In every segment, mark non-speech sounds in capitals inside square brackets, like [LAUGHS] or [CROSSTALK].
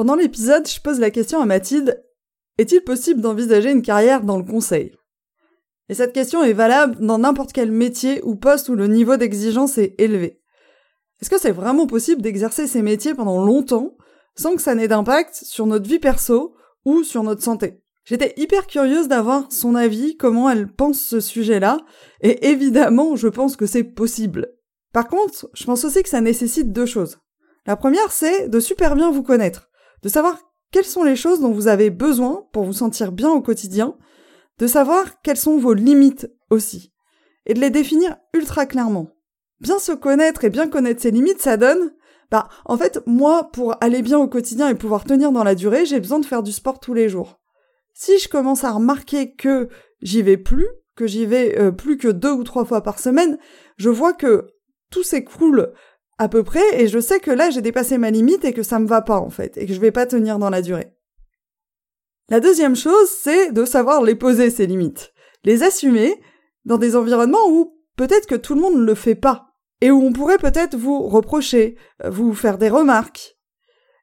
Pendant l'épisode, je pose la question à Mathilde, est-il possible d'envisager une carrière dans le conseil? Et cette question est valable dans n'importe quel métier ou poste où le niveau d'exigence est élevé. Est-ce que c'est vraiment possible d'exercer ces métiers pendant longtemps sans que ça n'ait d'impact sur notre vie perso ou sur notre santé? J'étais hyper curieuse d'avoir son avis, comment elle pense ce sujet-là, et évidemment, je pense que c'est possible. Par contre, je pense aussi que ça nécessite deux choses. La première, c'est de super bien vous connaître, de savoir quelles sont les choses dont vous avez besoin pour vous sentir bien au quotidien, de savoir quelles sont vos limites aussi, et de les définir ultra clairement. Bien se connaître et bien connaître ses limites, ça donne bah, en fait, moi, pour aller bien au quotidien et pouvoir tenir dans la durée, j'ai besoin de faire du sport tous les jours. Si je commence à remarquer que j'y vais plus, que j'y vais euh, plus que deux ou trois fois par semaine, je vois que tout s'écroule à peu près et je sais que là j'ai dépassé ma limite et que ça me va pas en fait et que je vais pas tenir dans la durée. La deuxième chose, c'est de savoir les poser ces limites, les assumer dans des environnements où peut-être que tout le monde ne le fait pas et où on pourrait peut-être vous reprocher, vous faire des remarques.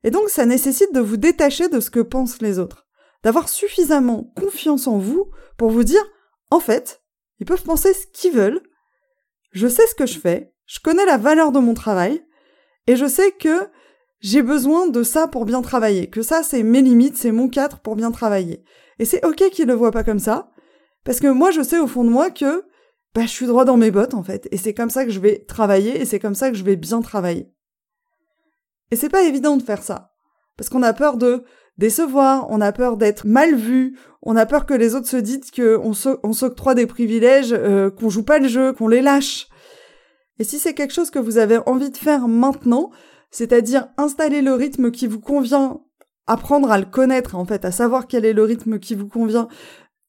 Et donc ça nécessite de vous détacher de ce que pensent les autres, d'avoir suffisamment confiance en vous pour vous dire, en fait, ils peuvent penser ce qu'ils veulent, je sais ce que je fais, je connais la valeur de mon travail, et je sais que j'ai besoin de ça pour bien travailler, que ça c'est mes limites, c'est mon cadre pour bien travailler. Et c'est ok qu'ils le voient pas comme ça, parce que moi je sais au fond de moi que bah, je suis droit dans mes bottes en fait. Et c'est comme ça que je vais travailler et c'est comme ça que je vais bien travailler. Et c'est pas évident de faire ça. Parce qu'on a peur de décevoir, on a peur d'être mal vu, on a peur que les autres se disent qu'on on s'octroie des privilèges, euh, qu'on joue pas le jeu, qu'on les lâche. Et si c'est quelque chose que vous avez envie de faire maintenant, c'est-à-dire installer le rythme qui vous convient, apprendre à le connaître en fait, à savoir quel est le rythme qui vous convient,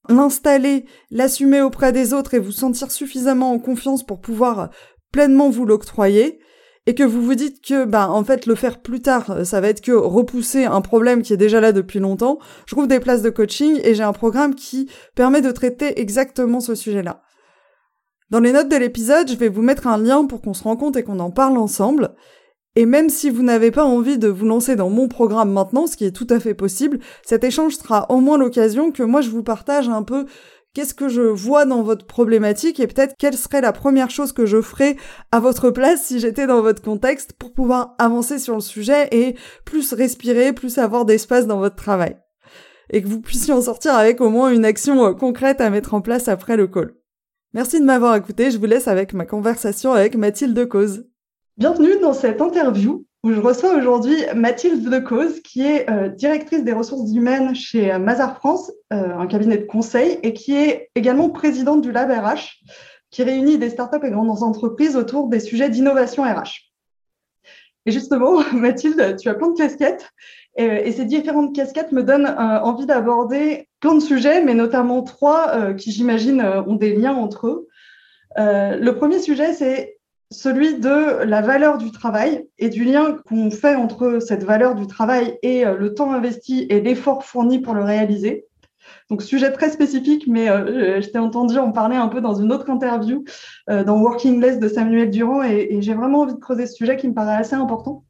l'installer, l'assumer auprès des autres et vous sentir suffisamment en confiance pour pouvoir pleinement vous l'octroyer, et que vous vous dites que, bah, en fait, le faire plus tard, ça va être que repousser un problème qui est déjà là depuis longtemps, je trouve des places de coaching et j'ai un programme qui permet de traiter exactement ce sujet-là. Dans les notes de l'épisode, je vais vous mettre un lien pour qu'on se rende compte et qu'on en parle ensemble. Et même si vous n'avez pas envie de vous lancer dans mon programme maintenant, ce qui est tout à fait possible, cet échange sera au moins l'occasion que moi je vous partage un peu qu'est-ce que je vois dans votre problématique et peut-être quelle serait la première chose que je ferais à votre place si j'étais dans votre contexte pour pouvoir avancer sur le sujet et plus respirer, plus avoir d'espace dans votre travail. Et que vous puissiez en sortir avec au moins une action euh, concrète à mettre en place après le call. Merci de m'avoir écouté, je vous laisse avec ma conversation avec Mathilde Cause. Bienvenue dans cette interview où je reçois aujourd'hui Mathilde Decauze, qui est euh, directrice des ressources humaines chez euh, Mazar France, euh, un cabinet de conseil, et qui est également présidente du Lab RH, qui réunit des startups et grandes entreprises autour des sujets d'innovation RH. Et justement, [LAUGHS] Mathilde, tu as plein de casquettes, et, ces différentes casquettes me donnent envie d'aborder plein de sujets, mais notamment trois qui, j'imagine, ont des liens entre eux. le premier sujet, c'est celui de la valeur du travail et du lien qu'on fait entre cette valeur du travail et euh, le temps investi et l'effort fourni pour le réaliser. Donc, sujet très spécifique, mais euh, je t'ai entendu en parler un peu dans une autre interview euh, dans Working Less de Samuel Durand et j'ai vraiment envie de creuser ce sujet qui me paraît assez important.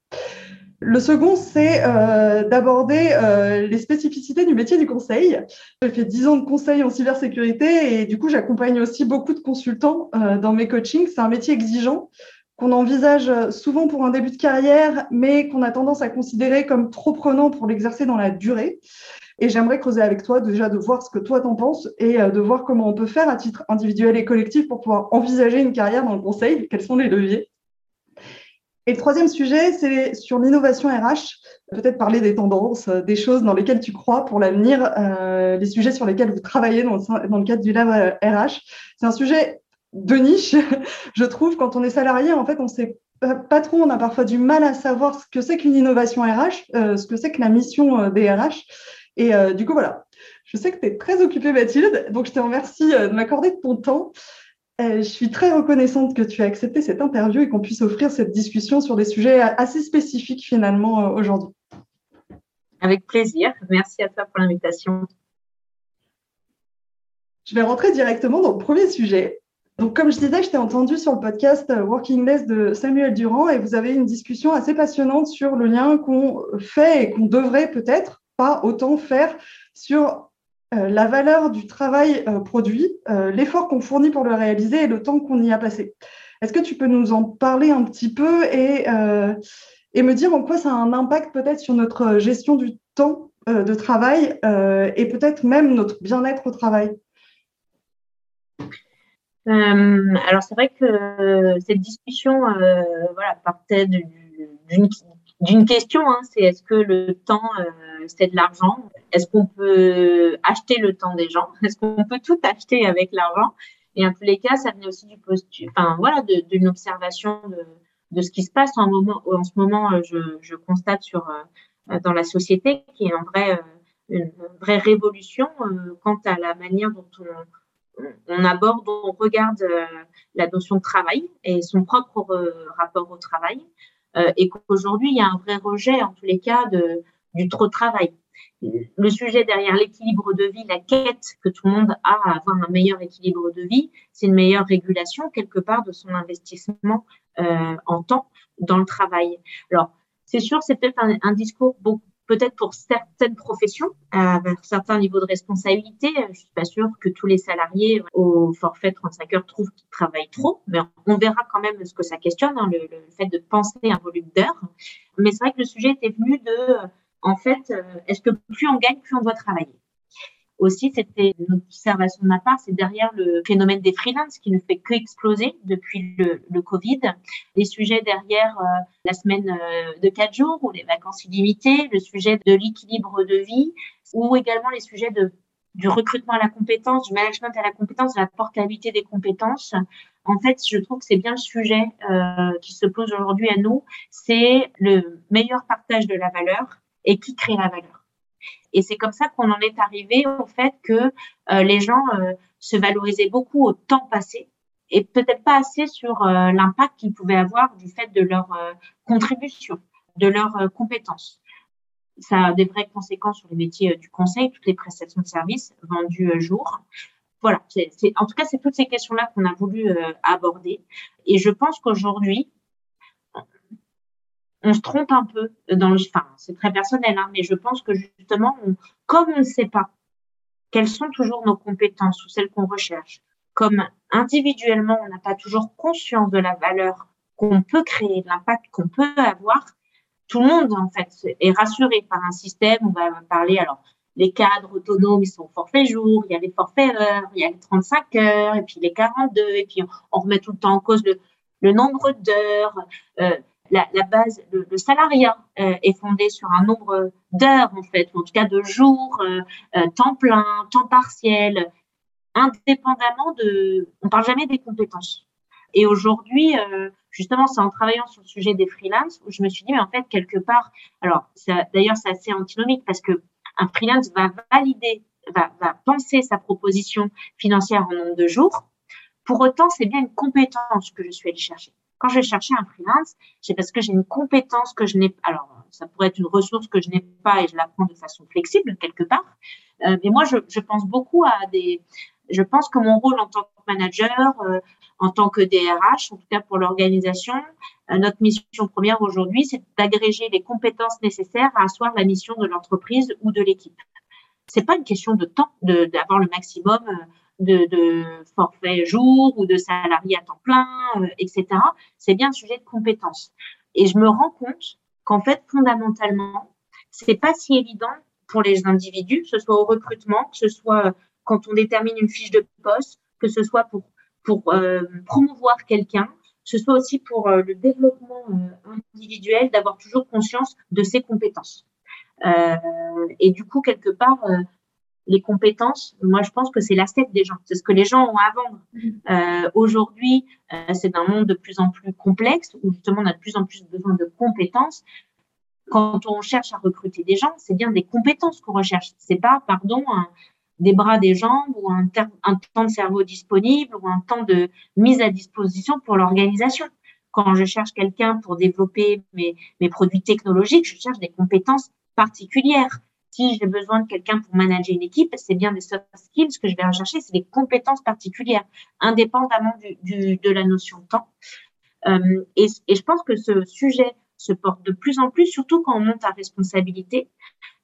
Le second, c'est euh, d'aborder euh, les spécificités du métier du conseil. J'ai fait dix ans de conseil en cybersécurité et du coup, j'accompagne aussi beaucoup de consultants euh, dans mes coachings. C'est un métier exigeant qu'on envisage souvent pour un début de carrière, mais qu'on a tendance à considérer comme trop prenant pour l'exercer dans la durée. Et j'aimerais creuser avec toi déjà de voir ce que toi t'en penses et de voir comment on peut faire à titre individuel et collectif pour pouvoir envisager une carrière dans le conseil, quels sont les leviers? Et le troisième sujet, c'est sur l'innovation RH, peut-être parler des tendances, des choses dans lesquelles tu crois pour l'avenir, euh, les sujets sur lesquels vous travaillez dans le, cadre du lab RH. C'est un sujet de niche, [LAUGHS] je trouve, quand on est salarié, en fait, on sait pas trop, on a parfois du mal à savoir ce que c'est qu'une innovation RH, euh, ce que c'est que la mission euh, des RH. Et euh, du coup, voilà, je sais que tu es très occupée, Mathilde, donc je te remercie de m'accorder ton temps. Je suis très reconnaissante que tu aies accepté cette interview et qu'on puisse offrir cette discussion sur des sujets assez spécifiques finalement aujourd'hui. Avec plaisir. Merci à toi pour l'invitation. Je vais rentrer directement dans le premier sujet. Donc, comme je disais, je t'ai entendu sur le podcast euh, Working Less de Samuel Durand et vous avez une discussion assez passionnante sur le lien qu'on fait et qu'on devrait peut-être pas autant faire sur euh, la valeur du travail euh, produit, l'effort qu'on fournit pour le réaliser et le temps qu'on y a passé. Est-ce que tu peux nous en parler un petit peu et, me dire en quoi ça a un impact peut-être sur notre gestion du temps de travail et peut-être même notre bien-être au travail? Euh, alors c'est vrai que cette discussion euh, voilà, partait d'une question, hein, c'est est-ce que le temps euh, c'est de l'argent? Est-ce qu'on peut acheter le temps des gens? Est-ce qu'on peut tout acheter avec l'argent? Et en tous les cas, ça venait aussi du postu, enfin voilà, d'une observation de, de, ce qui se passe en, moment, en ce moment. Je, je constate sur dans la société qui est en vrai une vraie révolution quant à la manière dont on aborde, on regarde euh, la notion de travail et son propre euh, rapport au travail, euh, et qu'aujourd'hui, il y a un vrai rejet, en tous les cas, de, du trop de travail. Le sujet derrière l'équilibre de vie, la quête que tout le monde a à avoir un meilleur équilibre de vie, c'est une meilleure régulation quelque part de son investissement en temps dans le travail. Alors, c'est sûr, c'est peut-être un, un, discours beaucoup peut-être pour certaines professions, à certains niveaux de responsabilité. Je suis pas sûre que tous les salariés au forfait 35 heures trouvent qu'ils travaillent trop, mais on verra quand même ce que ça questionne, hein, le, le, fait de penser un volume d'heures. Mais c'est vrai que le sujet était venu de, en fait, euh, est-ce que plus on gagne, plus on doit travailler? Aussi, c'était une observation de ma part, c'est derrière le phénomène des freelances qui ne fait que exploser depuis le, le Covid. Les sujets derrière euh, la semaine euh, de quatre jours ou les vacances illimitées, le sujet de l'équilibre de vie ou également les sujets de du recrutement à la compétence, du management à la compétence, de la portabilité des compétences. En fait, je trouve que c'est bien le sujet euh, qui se pose aujourd'hui à nous, c'est le meilleur partage de la valeur et qui crée la valeur. Et c'est comme ça qu'on en est arrivé au fait que euh, les gens euh, se valorisaient beaucoup au temps passé et peut-être pas assez sur euh, l'impact qu'ils pouvaient avoir du fait de leur contribution, de leurs compétences. Ça a des vraies conséquences sur les métiers du conseil, toutes les prestations de services vendues jour. Voilà, c'est, en tout cas, c'est toutes ces questions-là qu'on a voulu aborder. Et je pense qu'aujourd'hui, on se trompe un peu dans le, enfin, c'est très personnel, hein, mais je pense que justement, comme on ne sait pas quelles sont toujours nos compétences ou celles qu'on recherche, comme individuellement, on n'a pas toujours conscience de la valeur qu'on peut créer, de l'impact qu'on peut avoir, tout le monde, en fait, est rassuré par un système. On va parler, alors, les cadres autonomes, ils sont forfait jour, il y a les forfaits heures, il y a les 35 heures, et puis les 42, et puis on, remet tout le temps en cause le, le nombre d'heures. Euh, la, la base, le, le salariat euh, est fondé sur un nombre d'heures en fait, ou en tout cas de jours, euh, euh, temps plein, temps partiel, indépendamment de. On parle jamais des compétences. Et aujourd'hui, justement, c'est en travaillant sur le sujet des freelances où je me suis dit, mais en fait, quelque part, alors d'ailleurs, c'est assez antinomique parce que un freelance va valider, va, va penser sa proposition financière en nombre de jours. Pour autant, c'est bien une compétence que je suis allée chercher. Quand je vais chercher un freelance, c'est parce que j'ai une compétence que je n'ai pas. Alors, ça pourrait être une ressource que je n'ai pas et je l'apprends de façon flexible quelque part. Euh, mais moi, je, je, pense beaucoup à des. Je pense que mon rôle en tant que manager, euh, en tant que DRH, en tout cas pour l'organisation, euh, notre mission première aujourd'hui, c'est d'agréger les compétences nécessaires à asseoir la mission de l'entreprise ou de l'équipe. C'est pas une question de temps, d'avoir le maximum de, forfait jour ou de salarié à temps plein, etc. C'est bien un sujet de compétence. Et je me rends compte qu'en fait, fondamentalement, c'est pas si évident pour les individus, que ce soit au recrutement, que ce soit quand on détermine une fiche de poste, que ce soit pour, pour euh, promouvoir quelqu'un, que ce soit aussi pour euh, le développement euh, individuel, d'avoir toujours conscience de ses compétences. et du coup, quelque part, les compétences, moi je pense que c'est l'asset des gens, c'est ce que les gens ont à vendre. Mm-hmm. Aujourd'hui, c'est un monde de plus en plus complexe où justement on a de plus en plus besoin de compétences quand on cherche à recruter des gens, c'est bien des compétences qu'on recherche. C'est pas, pardon, des bras, des jambes ou un, temps de cerveau disponible ou un temps de mise à disposition pour l'organisation. Quand je cherche quelqu'un pour développer mes, mes produits technologiques, je cherche des compétences particulières. Si j'ai besoin de quelqu'un pour manager une équipe, c'est bien des soft skills que je vais rechercher, c'est des compétences particulières, indépendamment du, de la notion de temps. Euh, et, je pense que ce sujet se porte de plus en plus, surtout quand on monte à responsabilité,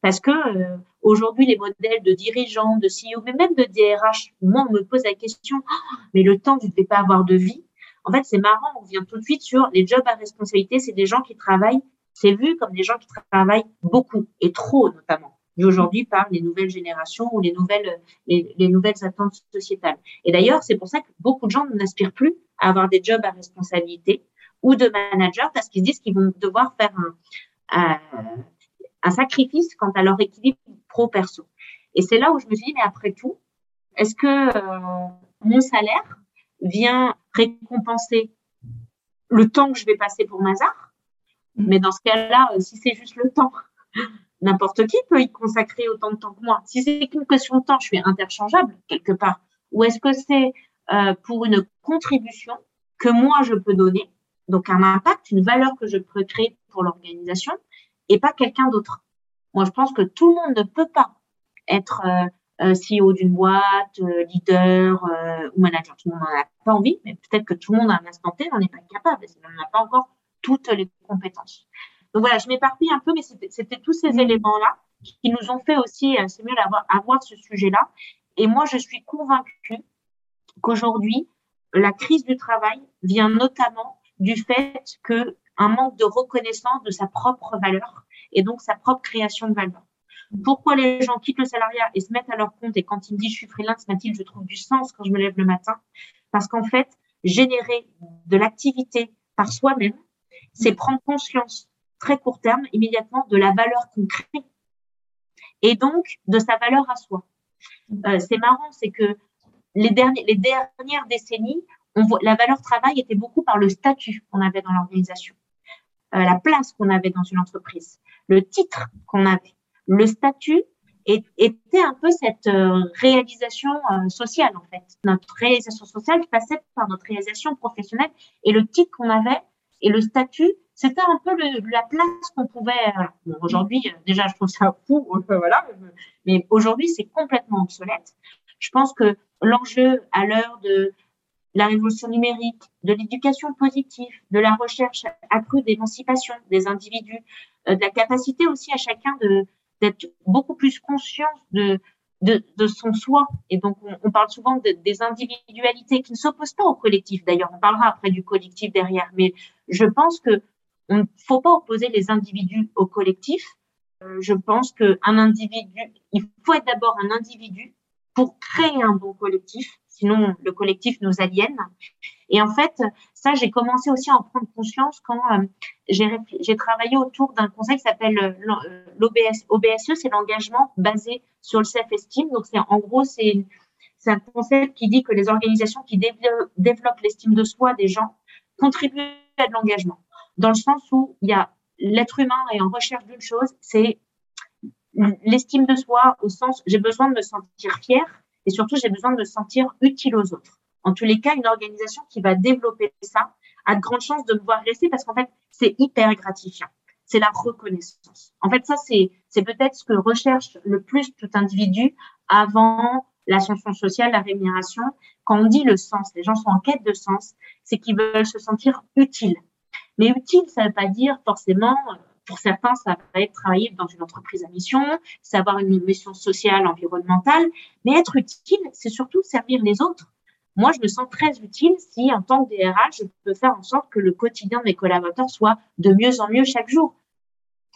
parce que euh, aujourd'hui les modèles de dirigeants, de CEO, mais même de DRH, moi on me pose la question, oh, mais le temps, tu ne devais pas avoir de vie. En fait, c'est marrant, on vient tout de suite sur les jobs à responsabilité, c'est des gens qui travaillent, c'est vu comme des gens qui travaillent beaucoup et trop notamment vu aujourd'hui par les nouvelles générations ou les nouvelles, les, les nouvelles attentes sociétales. Et d'ailleurs, c'est pour ça que beaucoup de gens n'aspirent plus à avoir des jobs à responsabilité ou de managers parce qu'ils disent qu'ils vont devoir faire un, un, sacrifice quant à leur équilibre pro-perso. Et c'est là où je me suis dit, mais après tout, est-ce que euh, mon salaire vient récompenser le temps que je vais passer pour Mazar? Mm. Mais dans ce cas-là, euh, si c'est juste le temps, n'importe qui peut y consacrer autant de temps que moi. Si c'est qu'une question de temps, je suis interchangeable quelque part. Ou est-ce que c'est euh, pour une contribution que moi je peux donner donc un impact, une valeur que je peux créer pour l'organisation et pas quelqu'un d'autre? Moi, je pense que tout le monde ne peut pas être euh, euh CEO d'une boîte, euh, leader ou manager. Tout le monde n'en a pas envie, mais peut-être que tout le monde à un instant T n'en est pas capable, On n'a pas encore toutes les compétences. Donc voilà, je m'éparpille un peu, mais c'était tous ces mmh. éléments-là qui nous ont fait aussi, c'est mieux d'avoir avoir ce sujet-là. Et moi, je suis convaincue qu'aujourd'hui, la crise du travail vient notamment du fait que un manque de reconnaissance de sa propre valeur et donc sa propre création de valeur. Pourquoi les gens quittent le salariat et se mettent à leur compte et quand ils me disent je suis freelance, Mathilde, je trouve du sens quand je me lève le matin? Parce qu'en fait, générer de l'activité par soi-même, c'est prendre conscience très court terme, immédiatement, de la valeur qu'on crée et donc de sa valeur à soi. Euh, c'est marrant, c'est que les, derniers, les dernières décennies, la valeur travail était beaucoup par le statut qu'on avait dans l'organisation, euh, la place qu'on avait dans une entreprise, le titre qu'on avait. Le statut était un peu cette euh, réalisation sociale, en fait. Notre réalisation sociale passait par notre réalisation professionnelle et le titre qu'on avait et le statut, c'était un peu la place qu'on pouvait. aujourd'hui, déjà, je trouve ça [LAUGHS] fou, voilà, mais aujourd'hui, c'est complètement obsolète. Je pense que l'enjeu à l'heure de la révolution numérique, de l'éducation positive, de la recherche accrue d'émancipation des individus, euh, de la capacité aussi à chacun d'être beaucoup plus conscient de, de, de, son soi. Et donc, on, on parle souvent de, des individualités qui ne s'opposent pas au collectif. D'ailleurs, on parlera après du collectif derrière. Mais je pense que on ne faut pas opposer les individus au collectif. Euh, je pense qu'un individu, il faut être d'abord un individu pour créer un bon collectif sinon le collectif nous aliène. Et en fait, ça, j'ai commencé aussi à en prendre conscience quand euh, j'ai travaillé autour d'un concept qui s'appelle euh, l'OBS. OBSE, c'est l'engagement basé sur le self-esteem. Donc, c'est en gros, c'est un concept qui dit que les organisations qui développent l'estime de soi des gens contribuent à de l'engagement. Dans le sens où il y a l'être humain est en recherche d'une chose, c'est l'estime de soi au sens j'ai besoin de me sentir fier et surtout, j'ai besoin de me sentir utile aux autres. En tous les cas, une organisation qui va développer ça a de grandes chances de me voir rester parce qu'en fait, c'est hyper gratifiant. C'est la reconnaissance. En fait, ça, c'est, c'est peut-être ce que recherche le plus tout individu avant l'ascension sociale, la rémunération. Quand on dit le sens, les gens sont en quête de sens, c'est qu'ils veulent se sentir utiles. Mais utile, ça ne veut pas dire forcément pour certains, ça va être travailler dans une entreprise à mission, c'est avoir une mission sociale, environnementale, mais être utile, c'est surtout servir les autres. Moi, je me sens très utile si, en tant que DRH, je peux faire en sorte que le quotidien de mes collaborateurs soit de mieux en mieux chaque jour.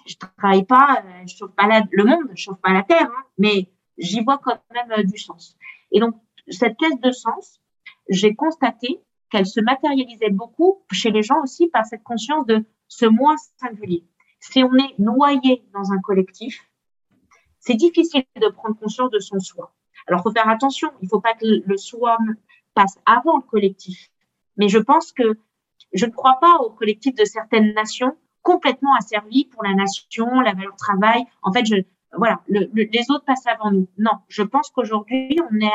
Je travaille pas, euh, je chauffe pas le monde, je chauffe pas la terre, hein, mais j'y vois quand même euh, du sens. Et donc, cette caisse de sens, j'ai constaté qu'elle se matérialisait beaucoup chez les gens aussi par cette conscience de ce moi singulier. Si on est noyé dans un collectif, c'est difficile de prendre conscience de son soi. Alors, faut faire attention. Il faut pas que le soi passe avant le collectif. Mais je pense que je ne crois pas au collectif de certaines nations complètement asservies pour la nation, la valeur travail. En fait, je, voilà, les autres passent avant nous. Non, je pense qu'aujourd'hui, on est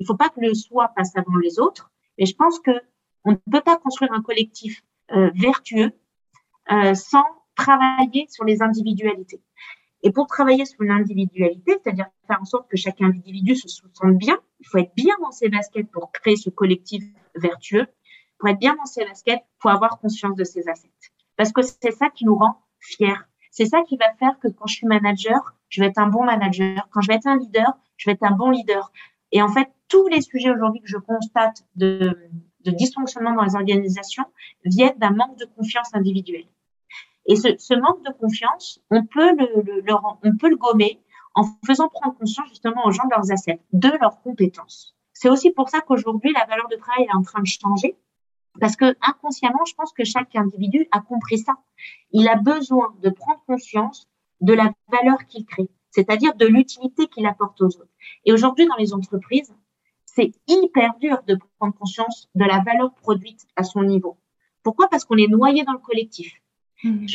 il faut pas que le soi passe avant les autres, mais je pense que on ne peut pas construire un collectif euh, vertueux euh, sans travailler sur les individualités. Et pour travailler sur une individualité, c'est-à-dire faire en sorte que chaque individu se sente bien, il faut être bien dans ses baskets pour créer ce collectif vertueux. Pour être bien dans ses baskets, faut avoir conscience de ses assets. Parce que c'est ça qui nous rend fiers. C'est ça qui va faire que quand je suis manager, je vais être un bon manager. Quand je vais être un leader, je vais être un bon leader. Et en fait, tous les sujets aujourd'hui que je constate de, dysfonctionnement dans les organisations viennent d'un manque de confiance individuelle. Et ce, manque de confiance, on peut le gommer en faisant prendre conscience justement aux gens de leurs assets, de leurs compétences. C'est aussi pour ça qu'aujourd'hui, la valeur de travail est en train de changer. Parce que inconsciemment, je pense que chaque individu a compris ça. Il a besoin de prendre conscience de la valeur qu'il crée, c'est-à-dire de l'utilité qu'il apporte aux autres. Et aujourd'hui, dans les entreprises, c'est hyper dur de prendre conscience de la valeur produite à son niveau. Pourquoi? Parce qu'on est noyé dans le collectif. Mmh.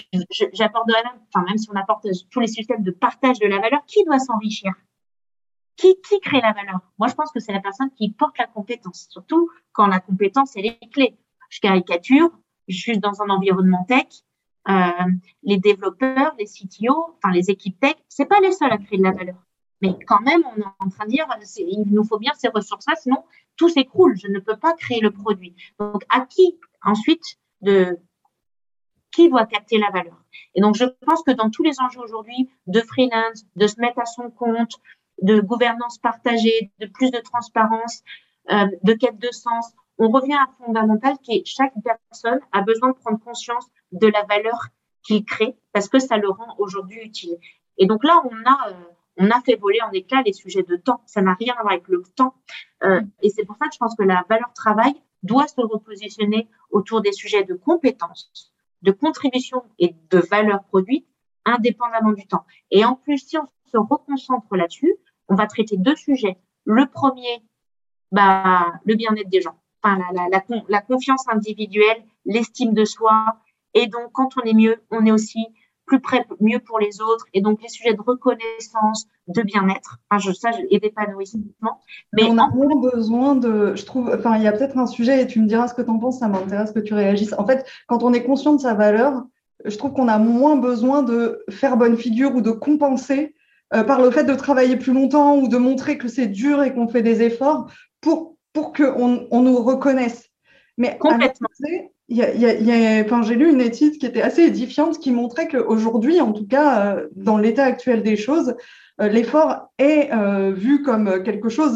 J'apporte enfin, même si on apporte tous les systèmes de partage de la valeur, qui doit s'enrichir? Qui, qui crée la valeur? Moi, je pense que c'est la personne qui porte la compétence, surtout quand la compétence, elle est clé. Je caricature, je suis dans un environnement tech, euh, les développeurs, les CTO, enfin les équipes tech, c'est pas les seuls à créer de la valeur. Mais quand même, on est en train de dire, il nous faut bien ces ressources-là, sinon tout s'écroule. Je ne peux pas créer le produit. Donc, à qui ensuite de qui doit capter la valeur Et donc, je pense que dans tous les enjeux aujourd'hui de freelance, de se mettre à son compte, de gouvernance partagée, de plus de transparence, euh, de quête de sens, on revient à fondamental qui est chaque personne a besoin de prendre conscience de la valeur qu'il crée parce que ça le rend aujourd'hui utile. Et donc là, on a euh, on a fait voler en éclats les sujets de temps. Ça n'a rien à voir avec le temps. Euh, et c'est pour ça que je pense que la valeur travail doit se repositionner autour des sujets de compétences, de contribution et de valeur produite, indépendamment du temps. Et en plus, si on se reconcentre là-dessus, on va traiter deux sujets. Le premier, bah, le bien-être des gens, enfin, la, la, la confiance individuelle, l'estime de soi. Et donc, quand on est mieux, on est aussi plus près, mieux pour les autres, et donc les sujets de reconnaissance, de bien-être, enfin, je, ça, et d'épanouissement. Mais on a moins besoin de, je trouve, enfin, il y a peut-être un sujet, et tu me diras ce que tu en penses, ça m'intéresse que tu réagisses. En fait, quand on est conscient de sa valeur, je trouve qu'on a moins besoin de faire bonne figure ou de compenser euh, par le fait de travailler plus longtemps ou de montrer que c'est dur et qu'on fait des efforts pour, pour qu'on on nous reconnaisse. Mais complètement j'ai lu une étude qui était assez édifiante qui montrait qu'aujourd'hui, en tout cas, euh, dans l'état actuel des choses, euh, l'effort est euh, vu comme quelque chose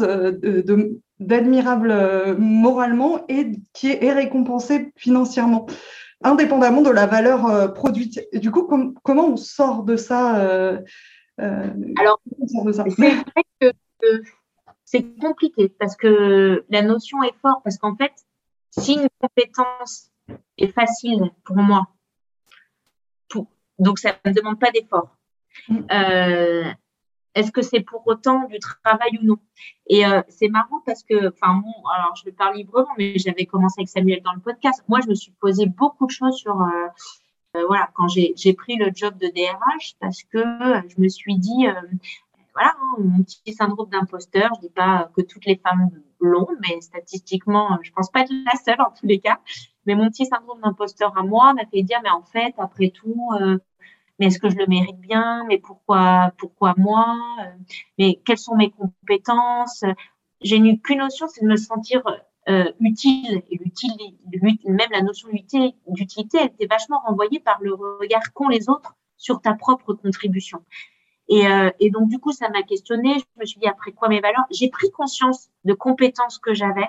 d'admirable moralement et qui est, récompensé financièrement, indépendamment de la valeur produite. Et du coup, comment on sort de ça Alors, c'est vrai que c'est compliqué parce que la notion est forte, parce qu'en fait, si une compétence est facile pour moi. Donc, ça ne me demande pas d'effort. Mm. Euh, est-ce que c'est pour autant du travail ou non? Et euh, c'est marrant parce que, enfin, bon, alors je le parle librement, mais j'avais commencé avec Samuel dans le podcast. Moi, je me suis posé beaucoup de choses sur, euh, voilà, quand j'ai pris le job de DRH, parce que je me suis dit, voilà, hein, mon petit syndrome d'imposteur. Je dis pas que toutes les femmes l'ont, mais statistiquement, je pense pas être la seule en tous les cas. Mais mon petit syndrome d'imposteur à moi m'a fait dire, mais en fait, après tout, euh, mais est-ce que je le mérite bien? Mais pourquoi, pourquoi moi? Mais quelles sont mes compétences? J'ai eu qu'une notion, c'est de me sentir euh, utile. Et l'utile, même la notion d'utilité, elle était vachement renvoyée par le regard qu'ont les autres sur ta propre contribution. Et, euh, et donc, du coup, ça m'a questionné. Je me suis dit, après quoi mes valeurs? J'ai pris conscience de compétences que j'avais.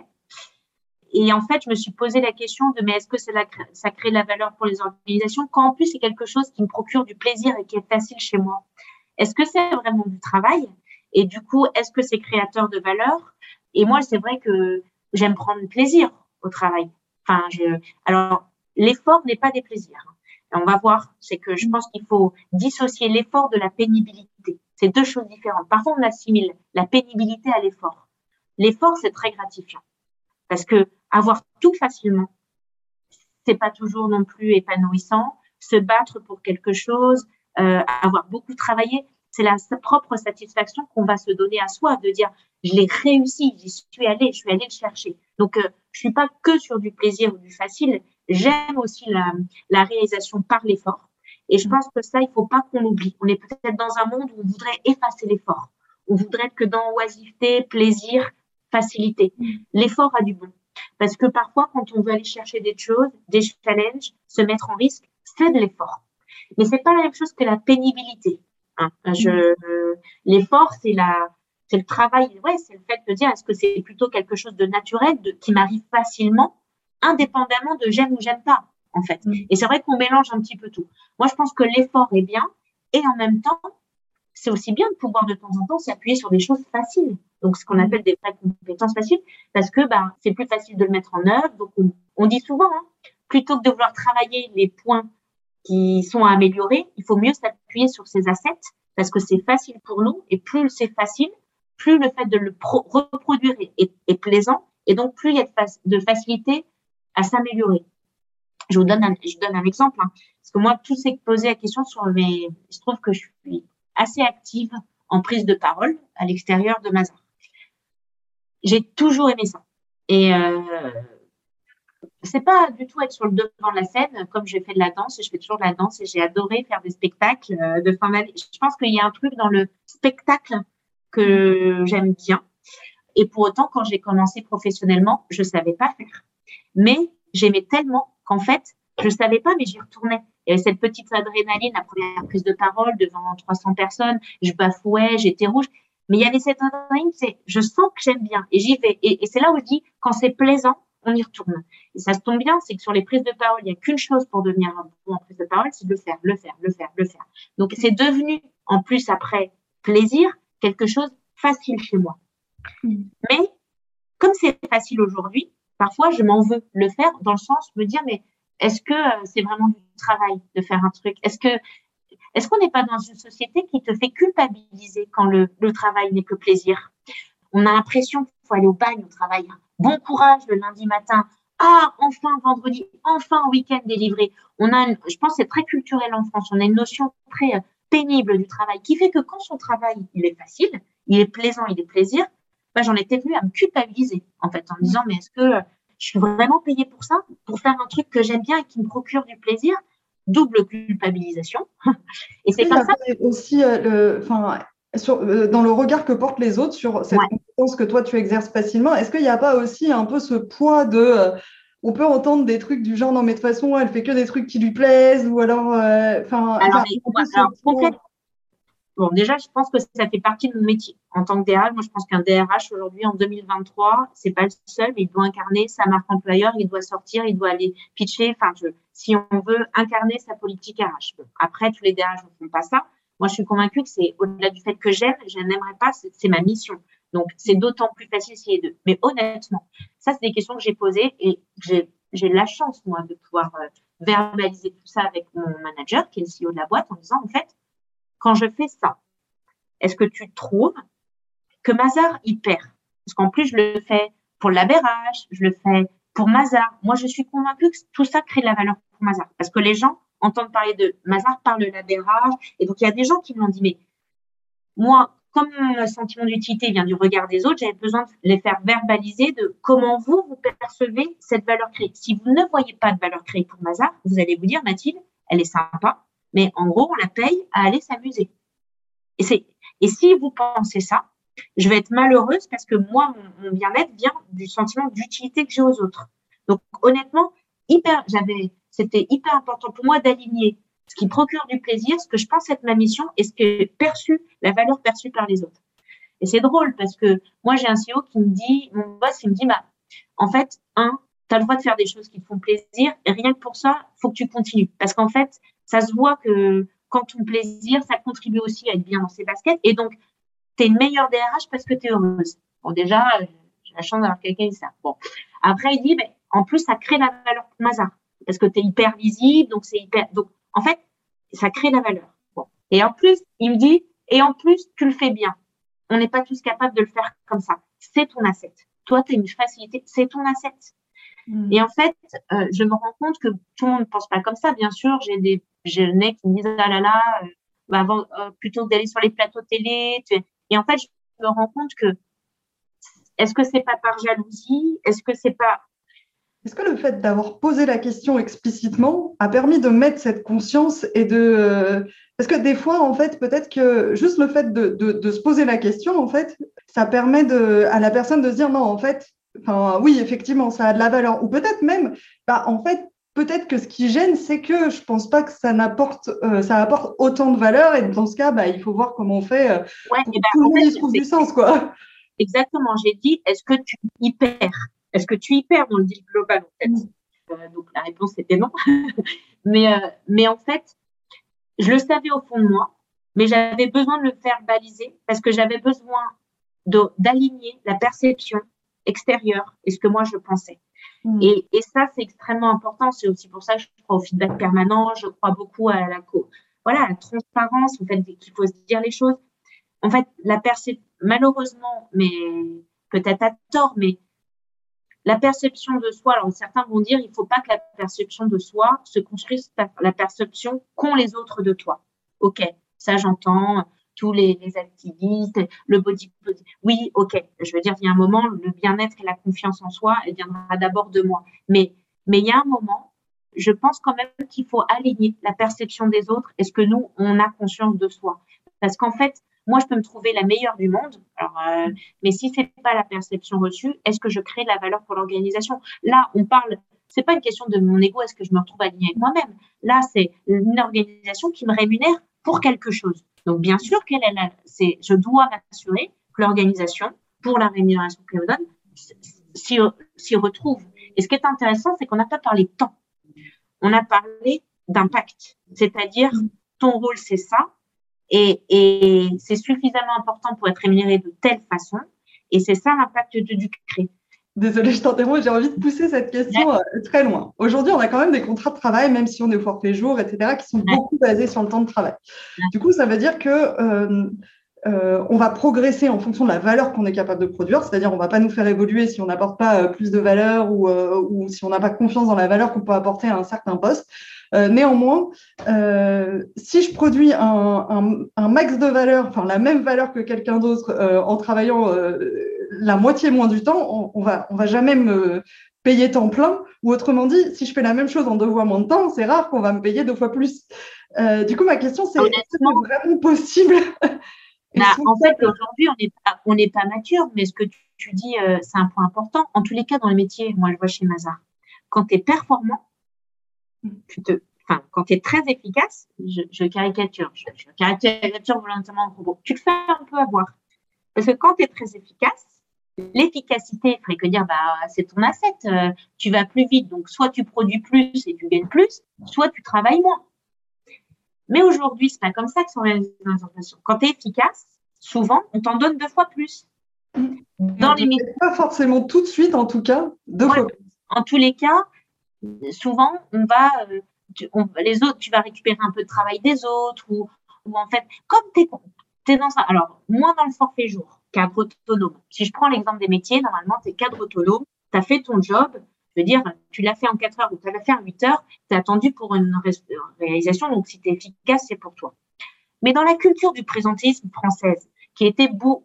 Et en fait, je me suis posé la question de, mais est-ce que ça crée de la valeur pour les organisations quand en plus c'est quelque chose qui me procure du plaisir et qui est facile chez moi? Est-ce que c'est vraiment du travail? Et du coup, est-ce que c'est créateur de valeur? Et moi, c'est vrai que j'aime prendre plaisir au travail. Enfin, alors, l'effort n'est pas des plaisirs on va voir, c'est que je pense qu'il faut dissocier l'effort de la pénibilité. C'est deux choses différentes. Parfois, on assimile la pénibilité à l'effort. L'effort, c'est très gratifiant. Parce que avoir tout facilement, c'est pas toujours non plus épanouissant. Se battre pour quelque chose, euh, avoir beaucoup travaillé, c'est la propre satisfaction qu'on va se donner à soi, de dire je l'ai réussi, j'y suis allé, je suis allé le chercher. Donc, euh, je suis pas que sur du plaisir ou du facile, J'aime aussi la, réalisation par l'effort. Et je pense que ça, il faut pas qu'on l'oublie. On est peut-être dans un monde où on voudrait effacer l'effort. On voudrait que dans oisiveté, plaisir, facilité. L'effort a du bon. Parce que parfois, quand on veut aller chercher des choses, des challenges, se mettre en risque, c'est de l'effort. Mais c'est pas la même chose que la pénibilité. Hein. Je, l'effort, c'est la, c'est le travail. Ouais, c'est le fait de dire est-ce que c'est plutôt quelque chose de naturel, de, qui m'arrive facilement, indépendamment de j'aime ou j'aime pas, en fait. Mm. Et c'est vrai qu'on mélange un petit peu tout. Moi, je pense que l'effort est bien et en même temps, c'est aussi bien de pouvoir de temps en temps s'appuyer sur des choses faciles. Donc, ce qu'on mm. appelle des vraies compétences faciles, parce que bah, c'est plus facile de le mettre en œuvre. Donc, on, dit souvent, hein, plutôt que de vouloir travailler les points qui sont à améliorer, il faut mieux s'appuyer sur ces assets parce que c'est facile pour nous et plus c'est facile, plus le fait de le reproduire est, plaisant et donc plus il y a de facilité à s'améliorer. Je vous donne un, je donne un exemple, hein. parce que moi, tout s'est posé la question sur mes, je trouve que je suis assez active en prise de parole à l'extérieur de Mazar. J'ai toujours aimé ça. Et euh, c'est pas du tout être sur le devant de la scène, comme j'ai fait de la danse, et je fais toujours de la danse, et j'ai adoré faire des spectacles euh, de fin d'année. Je pense qu'il y a un truc dans le spectacle que j'aime bien. Et pour autant, quand j'ai commencé professionnellement, je savais pas faire. Mais j'aimais tellement qu'en fait, je savais pas, mais j'y retournais. Il y avait cette petite adrénaline, la première prise de parole devant 300 personnes, je bafouais, j'étais rouge. Mais il y avait cette adrénaline, c'est, je sens que j'aime bien et j'y vais. Et, c'est là où je dis, quand c'est plaisant, on y retourne. Et ça se tombe bien, c'est que sur les prises de parole, il n'y a qu'une chose pour devenir un bon en prise de parole, c'est de le faire, le faire, le faire, le faire. Donc c'est devenu, en plus après plaisir, quelque chose facile chez moi. Mais comme c'est facile aujourd'hui, parfois je m'en veux le faire dans le sens me dire mais est-ce que euh, c'est vraiment du travail de faire un truc? Est-ce que est-ce qu'on n'est pas dans une société qui te fait culpabiliser quand le, travail n'est que plaisir? On a l'impression qu'il faut aller au bagne au travail. Bon courage le lundi matin. Ah, enfin vendredi, enfin week-end délivré. On a, je pense, c'est très culturel en France. On a une notion très euh, pénible du travail qui fait que quand son travail il est facile, il est plaisant, il est plaisir, bah, j'en étais venue à me culpabiliser, en fait, en me disant, mais est-ce que je suis vraiment payée pour ça, pour faire un truc que j'aime bien et qui me procure du plaisir Double culpabilisation. et c'est comme ça. aussi, euh, enfin, euh, dans le regard que portent les autres sur cette compétence que toi tu exerces facilement, est-ce qu'il n'y a pas aussi un peu ce poids de euh, on peut entendre des trucs du genre non mais de toute façon elle fait que des trucs qui lui plaisent ou alors enfin alors, Bon, déjà, je pense que ça fait partie de mon métier. En tant que DRH, moi, je pense qu'un DRH aujourd'hui, en 2023, c'est pas le seul, mais il doit incarner sa marque employeur, il doit sortir, il doit aller pitcher. Enfin, je, si on veut incarner sa politique RH. Après, tous les DRH ne font pas ça. Moi, je suis convaincue que c'est au-delà du fait que j'aime, je n'aimerais pas, c'est ma mission. Donc, c'est d'autant plus facile s'il y deux. Mais honnêtement, ça, c'est des questions que j'ai posées et j'ai la chance, moi, de pouvoir euh, verbaliser tout ça avec mon manager, qui est le CEO de la boîte, en disant, en fait, quand je fais ça, est-ce que tu trouves que Mazar y perd? Parce qu'en plus, je le fais pour l'ABRH, je le fais pour Mazar. Moi, je suis convaincue que tout ça crée de la valeur pour Mazar. Parce que les gens entendent parler de Mazar, parlent de l'ABRH. Et donc, il y a des gens qui m'ont dit, mais moi, comme mon sentiment d'utilité vient du regard des autres, j'avais besoin de les faire verbaliser de comment vous, vous percevez cette valeur créée. Si vous ne voyez pas de valeur créée pour Mazar, vous allez vous dire, Mathilde, elle est sympa, mais en gros, on la paye à aller s'amuser. Et et si vous pensez ça, je vais être malheureuse parce que moi, mon, bien-être vient du sentiment d'utilité que j'ai aux autres. Donc, honnêtement, hyper, c'était hyper important pour moi d'aligner ce qui procure du plaisir, ce que je pense être ma mission et ce que est perçu, la valeur perçue par les autres. Et c'est drôle parce que moi, j'ai un CEO qui me dit, mon boss, il me dit, bah, en fait, un, tu as le droit de faire des choses qui te font plaisir et rien que pour ça, faut que tu continues. Parce qu'en fait, ça se voit que quand ton plaisir, ça contribue aussi à être bien dans ses baskets. Et donc, tu es une meilleure DRH parce que tu es heureuse. Bon, déjà, j'ai la chance d'avoir quelqu'un qui ça. Bon. Après, il dit, ben, en plus, ça crée la valeur pour Mazar. Parce que tu es hyper visible, donc c'est hyper. Donc, en fait, ça crée la valeur. Bon. Et en plus, il me dit, et en plus, tu le fais bien. On n'est pas tous capables de le faire comme ça. C'est ton asset. Toi, tu as une facilité, c'est ton asset. Et en fait, euh, je me rends compte que tout le monde ne pense pas comme ça. Bien sûr, j'ai des jeunes qui me disent ah là là, euh, bah, avant, euh, plutôt que d'aller sur les plateaux télé. Tu... Et en fait, je me rends compte que est-ce que c'est pas par jalousie? Est-ce que c'est pas est-ce que le fait d'avoir posé la question explicitement a permis de mettre cette conscience et de... Parce que des fois, en fait, peut-être que juste le fait de, de, se poser la question, en fait, ça permet de, à la personne de se dire non, en fait, enfin, oui, effectivement, ça a de la valeur. Ou peut-être même, bah, en fait, peut-être que ce qui gêne, c'est que je pense pas que ça n'apporte, euh, ça apporte autant de valeur. Et dans ce cas, bah, il faut voir comment on fait euh, pour que bah, tout le monde y trouve du sens, quoi. Exactement. J'ai dit, est-ce que tu y perds est-ce que tu y perds dans le deal global en fait mm. euh, Donc la réponse était non. [LAUGHS] mais, mais en fait, je le savais au fond de moi, mais j'avais besoin de le faire baliser parce que j'avais besoin d'aligner la perception extérieure et ce que moi je pensais. Mm. Et, et, ça, c'est extrêmement important. C'est aussi pour ça que je crois au feedback permanent. Je crois beaucoup à la, voilà, la transparence, en fait, qu'il faut se dire les choses. En fait, la perception, malheureusement, mais peut-être à tort, mais la perception de soi, alors certains vont dire, il ne faut pas que la perception de soi se construise par la perception qu'ont les autres de toi. Ok, ça j'entends, tous les, activistes, le body. Oui, ok, je veux dire, il y a un moment, le bien-être et la confiance en soi, elle viendra d'abord de moi. Mais, mais il y a un moment, je pense quand même qu'il faut aligner la perception des autres et ce que nous, on a conscience de soi. Parce qu'en fait, moi, je peux me trouver la meilleure du monde, alors, euh, mais si c'est pas la perception reçue, est-ce que je crée de la valeur pour l'organisation? Là, on parle, c'est pas une question de mon ego, est-ce que je me retrouve alignée avec moi-même? Là, c'est une organisation qui me rémunère pour quelque chose. Donc, bien sûr qu'elle, elle, c'est, je dois m'assurer que l'organisation, pour la rémunération qu'elle donne, s'y retrouve. Et ce qui est intéressant, c'est qu'on n'a pas parlé de temps. On a parlé d'impact. C'est-à-dire, ton rôle, c'est ça, et, et c'est suffisamment important pour être rémunéré de telle façon. Et c'est ça l'impact de Ducré. Désolée, je t'interromps, j'ai envie de pousser cette question euh, très loin. Aujourd'hui, on a quand même des contrats de travail, même si on est au forfait jour, etc., qui sont beaucoup basés sur le temps de travail. Du coup, ça veut dire que euh, euh, on va progresser en fonction de la valeur qu'on est capable de produire, c'est-à-dire on va pas nous faire évoluer si on n'apporte pas euh, plus de valeur ou, euh, ou si on n'a pas confiance dans la valeur qu'on peut apporter à un certain poste. Euh, néanmoins, euh, si je produis un, max de valeur, enfin la même valeur que quelqu'un d'autre euh, en travaillant la moitié moins du temps, on, va, on va jamais me payer temps plein. Ou autrement dit, si je fais la même chose en deux fois moins de temps, c'est rare qu'on va me payer deux fois plus. du coup, ma question, c'est est-ce que c'est vraiment possible? Bah, En fait, aujourd'hui, on n'est pas, on pas mature, mais ce que tu, dis, c'est un point important. En tous les cas, dans les métiers, moi, je vois chez Mazar, quand tu es performant, tu te, enfin, quand tu es très efficace, je, caricature, je, caricature volontairement le robot, tu te fais un peu avoir. Parce que quand tu es très efficace, l'efficacité, il faudrait que dire, bah, c'est ton asset, euh, tu vas plus vite, donc soit tu produis plus et tu gagnes plus, soit tu travailles moins. Mais aujourd'hui, c'est pas comme ça que sont réalisées les organisations. Quand tu es efficace, souvent, on t'en donne deux fois plus. Dans les Pas forcément tout de suite, en tout cas, deux fois plus. En tous les cas, souvent, on va, les autres, tu vas récupérer un peu de travail des autres, ou, en fait, comme tu es, dans un, alors, moins dans le forfait jour, cadre autonome. Si je prends l'exemple des métiers, normalement, tu es cadre autonome, tu as fait ton job, je veux dire, tu l'as fait en 4 heures ou tu l'as fait en 8 heures, tu es attendu pour une réalisation, donc si tu es efficace, c'est pour toi. Mais dans la culture du présentisme française, qui était beau,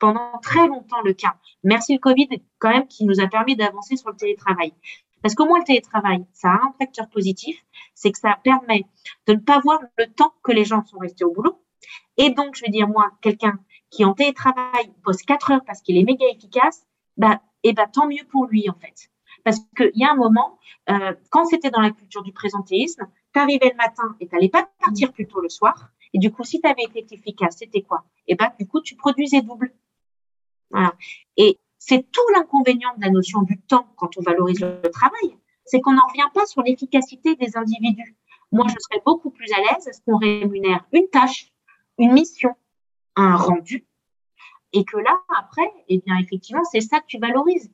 pendant très longtemps le cas, merci le Covid quand même qui nous a permis d'avancer sur le télétravail. Parce qu'au moins, le télétravail, ça a un facteur positif, c'est que ça permet de ne pas voir le temps que les gens sont restés au boulot. Et donc, je veux dire, moi, quelqu'un qui en télétravail pose 4 heures parce qu'il est méga efficace, bah, et eh bah, tant mieux pour lui, en fait. Parce qu'il y a un moment, euh, quand c'était dans la culture du présentéisme, tu arrivais le matin et tu pas partir plus tôt le soir. Et du coup, si tu avais été efficace, c'était quoi? Et eh ben, du coup, tu produisais double. Voilà. Et c'est tout l'inconvénient de la notion du temps quand on valorise le travail, c'est qu'on n'en revient pas sur l'efficacité des individus. Moi, je serais beaucoup plus à l'aise à ce qu'on rémunère une tâche, une mission, un rendu, et que là, après, eh bien, effectivement, c'est ça que tu valorises.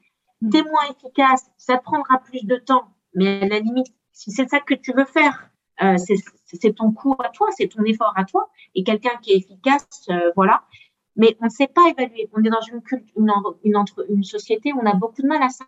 T'es moins efficace, ça te prendra plus de temps, mais à la limite, si c'est ça que tu veux faire, euh, c'est ton coût à toi, c'est ton effort à toi, et quelqu'un qui est efficace, euh, voilà. Mais on ne sait pas évaluer. On est dans une, une, une, une société où on a beaucoup de mal à ça.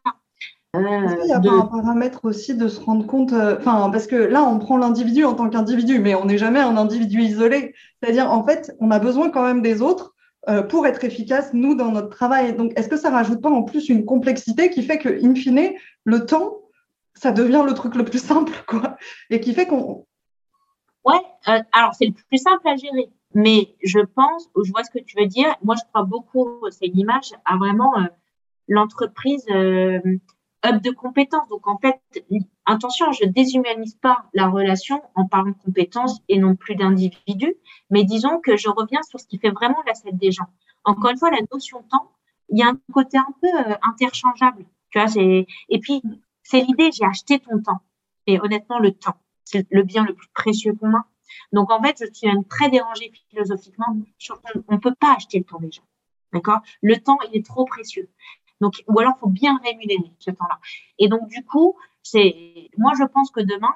Euh, qu'il n'y a pas un paramètre aussi de se rendre compte, euh, enfin, parce que là, on prend l'individu en tant qu'individu, mais on n'est jamais un individu isolé. C'est-à-dire, en fait, on a besoin quand même des autres euh, pour être efficace, nous, dans notre travail. Donc, est-ce que ça rajoute pas en plus une complexité qui fait que, in fine, le temps, ça devient le truc le plus simple, [LAUGHS] quoi, et qui fait qu'on. Ouais, alors c'est le plus simple à gérer. Mais je pense, je vois ce que tu veux dire. Moi, je crois beaucoup, c'est une image à vraiment l'entreprise hub de compétences. Donc, en fait, attention, je déshumanise pas la relation en parlant de compétences et non plus d'individus, mais disons que je reviens sur ce qui fait vraiment la des gens. Encore une fois, la notion de temps, il y a un côté un peu euh, interchangeable. Tu vois, et puis, c'est l'idée, j'ai acheté ton temps. Et honnêtement, le temps, c'est le bien le plus précieux qu'on a. Donc, en fait, je suis même très dérangée philosophiquement sur on ne peut pas acheter le temps des gens. D'accord? Le temps, il est trop précieux. Donc, ou alors, il faut bien rémunérer ce temps-là. Et donc, du coup, c'est, moi, je pense que demain,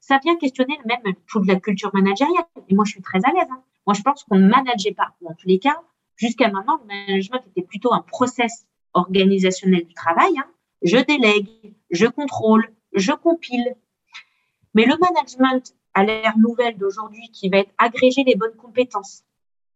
ça vient questionner même toute la culture managériale. Et moi, je suis très à l'aise. Hein. Moi, je pense qu'on ne manageait pas. Dans tous les cas, jusqu'à maintenant, le management était plutôt un process organisationnel du travail. Hein. Je délègue, je contrôle, je compile. Mais le management à l'ère nouvelle d'aujourd'hui qui va être agréger les bonnes compétences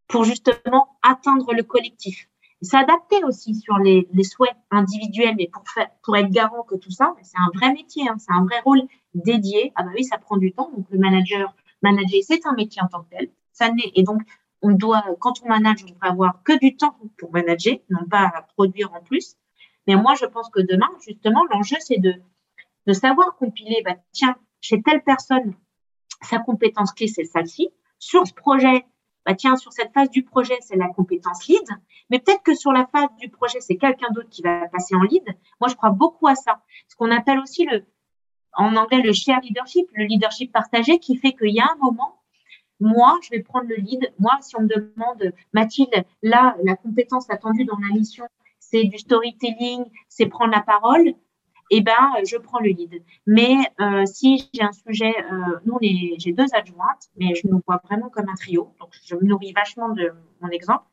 pour justement atteindre le collectif, s'adapter aussi sur les, les, souhaits individuels, mais pour, faire, pour être garant que tout ça, c'est un vrai métier, hein, c'est un vrai rôle dédié. Ah bah oui, ça prend du temps. Donc le manager, manager, c'est un métier en tant que tel. Ça naît. Et donc, on doit, quand on manage, on devrait avoir que du temps pour manager, non pas à produire en plus. Mais moi, je pense que demain, justement, l'enjeu, c'est de, de savoir compiler, bah, tiens, chez telle personne, sa compétence clé, c'est celle-ci. Sur ce projet, bah, tiens, sur cette phase du projet, c'est la compétence lead, mais peut-être que sur la phase du projet, c'est quelqu'un d'autre qui va passer en lead. Moi, je crois beaucoup à ça. Ce qu'on appelle aussi le, en anglais, le share leadership, le leadership partagé, qui fait qu'il y a un moment, moi, je vais prendre le lead. Moi, si on me demande, Mathilde, là, la compétence attendue dans la mission, c'est du storytelling, c'est prendre la parole eh ben, je prends le lead. Mais euh, si j'ai un sujet, euh, nous, j'ai deux adjointes, mais je nous vois vraiment comme un trio. Donc, je me nourris vachement de mon exemple.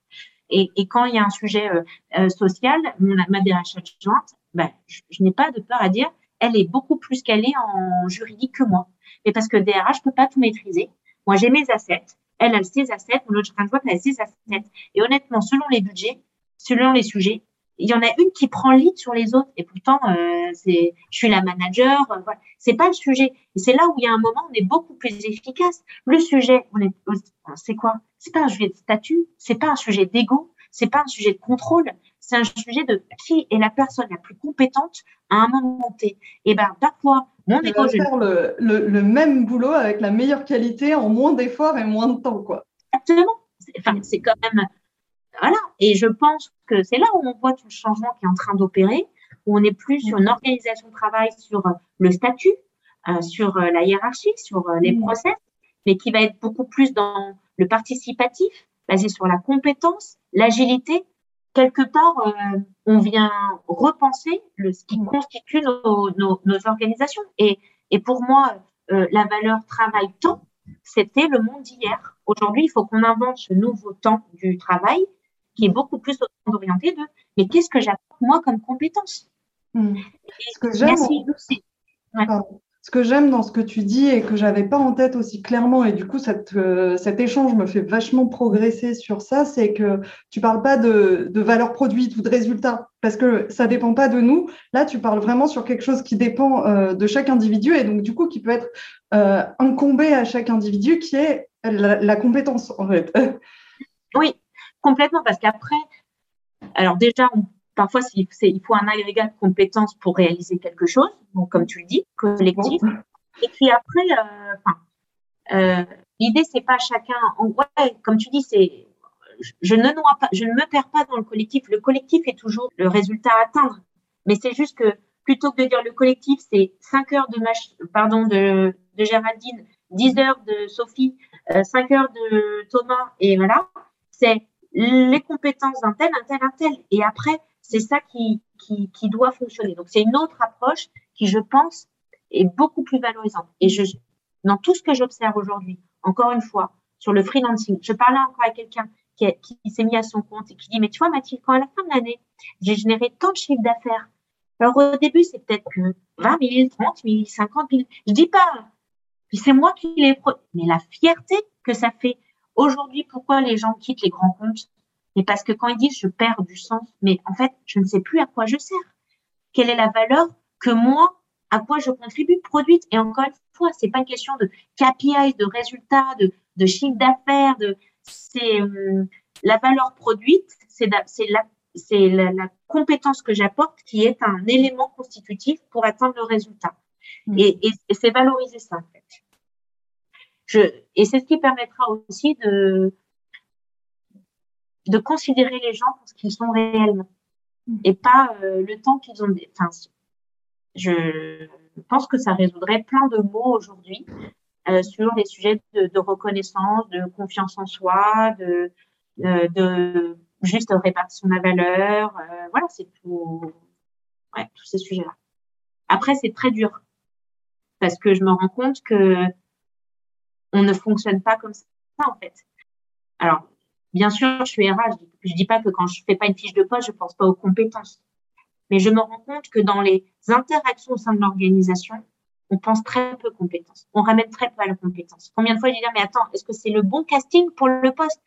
Et, et quand il y a un sujet euh, euh social, mon, ma DRH adjointe, ben, je, je n'ai pas de peur à dire, elle est beaucoup plus calée en juridique que moi. Mais parce que DRH, je peux pas tout maîtriser. Moi, j'ai mes assets. Elle a ses assets. Mon autre adjointe a ses assets. Et honnêtement, selon les budgets, selon les sujets, il y en a une qui prend le lead sur les autres et pourtant euh, c'est je suis la manager euh, voilà. c'est pas le sujet. Et c'est là où il y a un moment on est beaucoup plus efficace. Le sujet on est c'est quoi? C'est pas un sujet de statut c'est pas un sujet d'ego c'est pas un sujet de contrôle c'est un sujet de qui est la personne la plus compétente à un moment T. Et ben parfois mon ego je faire le, le, le, même boulot avec la meilleure qualité en moins d'efforts et moins de temps quoi. Exactement. Enfin c'est quand même voilà. Et je pense que c'est là où on voit tout le changement qui est en train d'opérer, où on est plus sur une organisation de travail, sur euh, le statut, euh, sur euh, la hiérarchie, sur les mmh. process, mais qui va être beaucoup plus dans le participatif, basé sur la compétence, l'agilité. Quelque part, on vient repenser le, ce qui mmh. constitue nos, nos, nos organisations. Et, et, pour moi, la valeur travail-temps, c'était le monde d'hier. Aujourd'hui, il faut qu'on invente ce nouveau temps du travail qui est beaucoup plus orienté de mais qu'est-ce que j'apporte moi comme compétence? Hmm. Ce que j'aime ce que j'aime dans ce que tu dis et que j'avais pas en tête aussi clairement et du coup cette, euh, cet échange me fait vachement progresser sur ça, c'est que tu parles pas de, de valeur produite ou de résultat parce que ça dépend pas de nous. Là, tu parles vraiment sur quelque chose qui dépend euh, de chaque individu et donc du coup qui peut être euh, incombé à chaque individu qui est la, la compétence en fait. Oui, Complètement, parce qu'après, alors déjà, parfois, il faut un agrégat de compétences pour réaliser quelque chose, donc comme tu le dis, collectif. Et puis après, euh, euh, l'idée, c'est pas chacun. En, ouais, comme tu dis, c'est je ne noie pas, je ne me perds pas dans le collectif. Le collectif est toujours le résultat à atteindre. Mais c'est juste que plutôt que de dire le collectif, c'est 5 heures de pardon de, de Géraldine, 10 heures de Sophie, 5 heures de Thomas, et voilà, c'est les compétences d'un tel, un tel, un tel. Et après, c'est ça qui, qui, qui, doit fonctionner. Donc, c'est une autre approche qui, je pense, est beaucoup plus valorisante. Et je, dans tout ce que j'observe aujourd'hui, encore une fois, sur le freelancing, je parlais encore à quelqu'un qui, qui s'est mis à son compte et qui dit, mais tu vois, Mathilde, quand à la fin de l'année, j'ai généré tant de chiffres d'affaires, alors au début, c'est peut-être que 20 000, 30 000, 50 000, je dis pas, c'est moi qui les, mais la fierté que ça fait aujourd'hui, pourquoi les gens quittent les grands comptes? Mais parce que quand ils disent je perds du sens, mais en fait, je ne sais plus à quoi je sers. Quelle est la valeur que moi, à quoi je contribue produite? Et encore une fois, c'est pas une question de KPI, de résultats, de, de chiffre d'affaires, de c'est euh, la valeur produite, c'est la, c'est la, la, compétence que j'apporte qui est un élément constitutif pour atteindre le résultat. Mmh. Et, et c'est valoriser ça, en fait. Je, et c'est ce qui permettra aussi de, de considérer les gens pour ce qu'ils sont réellement mmh. et pas euh, le temps qu'ils ont. Enfin, je pense que ça résoudrait plein de mots aujourd'hui euh, sur les sujets de, de, reconnaissance, de confiance en soi, de, de, de juste répartition de la valeur. Euh, voilà, c'est tout. Ouais, tous ces sujets-là. Après, c'est très dur parce que je me rends compte que on ne fonctionne pas comme ça, en fait. Alors, bien sûr, je suis RH. Je dis pas que quand je fais pas une fiche de poste, je pense pas aux compétences. Mais je me rends compte que dans les interactions au sein de l'organisation, on pense très peu compétences. On ramène très peu à la compétence. Combien de fois je dis, mais attends, est-ce que c'est le bon casting pour le poste?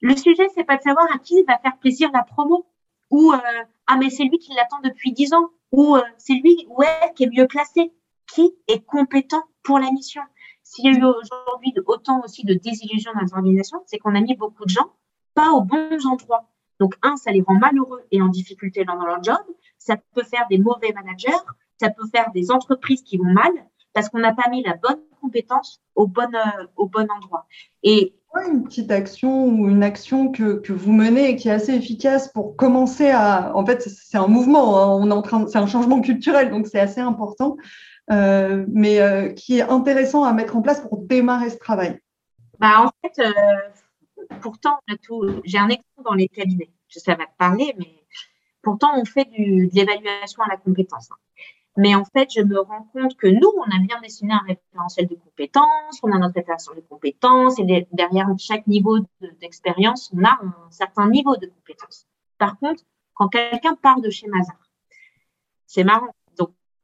Le sujet, c'est pas de savoir à qui va faire plaisir la promo ou euh, ah mais c'est lui qui l'attend depuis dix ans ou euh, c'est lui ou elle qui est mieux placé. Qui est compétent? Pour la mission s'il y a eu aujourd'hui autant aussi de désillusions dans les organisations, c'est qu'on a mis beaucoup de gens pas aux bons endroits. Donc, un, ça les rend malheureux et en difficulté dans leur job. Ça peut faire des mauvais managers. Ça peut faire des entreprises qui vont mal parce qu'on n'a pas mis la bonne compétence au bon, euh, au bon endroit. Et une petite action ou une action que, que, vous menez et qui est assez efficace pour commencer à. En fait, c'est un mouvement. Hein. on est en train, c'est un changement culturel, donc c'est assez important. Euh, mais euh, qui est intéressant à mettre en place pour démarrer ce travail bah, En fait, euh, pourtant, j'ai un exemple dans les cabinets. Ça va te parler, mais pourtant, on fait de l'évaluation à la compétence. Hein. Mais en fait, je me rends compte que nous, on a bien dessiné un référentiel de compétences, on a notre référentiel de compétences, et derrière chaque niveau d'expérience, on a un certain niveau de compétences. Par contre, quand quelqu'un part de chez Mazar, c'est marrant,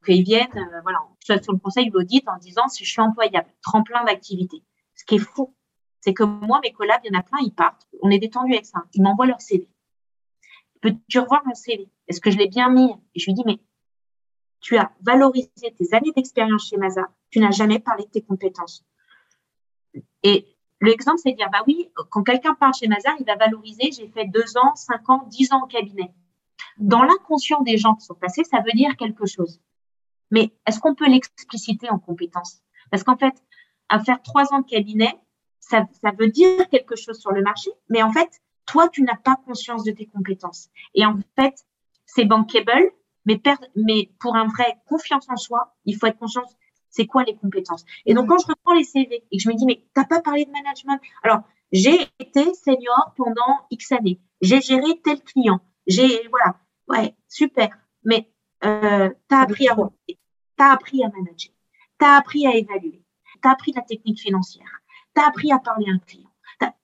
qu'ils viennent, euh, voilà, sur le conseil d'audit en disant si je suis employable, tremplin d'activité. Ce qui est fou, c'est que moi, mes collabs, il y en a plein, ils partent. On est détendu avec ça. Ils m'envoient leur CV. Peux-tu revoir mon CV Est-ce que je l'ai bien mis? Et je lui dis, mais tu as valorisé tes années d'expérience chez Maza. Tu n'as jamais parlé de tes compétences. Et l'exemple, c'est de dire, bah oui, quand quelqu'un part chez Mazar, il va valoriser, j'ai fait deux ans, cinq ans, dix ans au cabinet. Dans l'inconscient des gens qui sont passés, ça veut dire quelque chose. Mais est-ce qu'on peut l'expliciter en compétences Parce qu'en fait, à faire trois ans de cabinet, ça, veut dire quelque chose sur le marché, mais en fait, toi, tu n'as pas conscience de tes compétences. Et en fait, c'est bankable, mais, mais pour un vrai confiance en soi, il faut être conscient c'est quoi les compétences. Et donc, quand je reprends les CV et que je me dis, mais t'as pas parlé de management? Alors, j'ai été senior pendant X années. J'ai géré tel client. J'ai, voilà. Ouais, super. Mais euh, tu as appris à tu as appris à manager, tu as appris à évaluer, tu as appris la technique financière, tu as appris à parler à un client.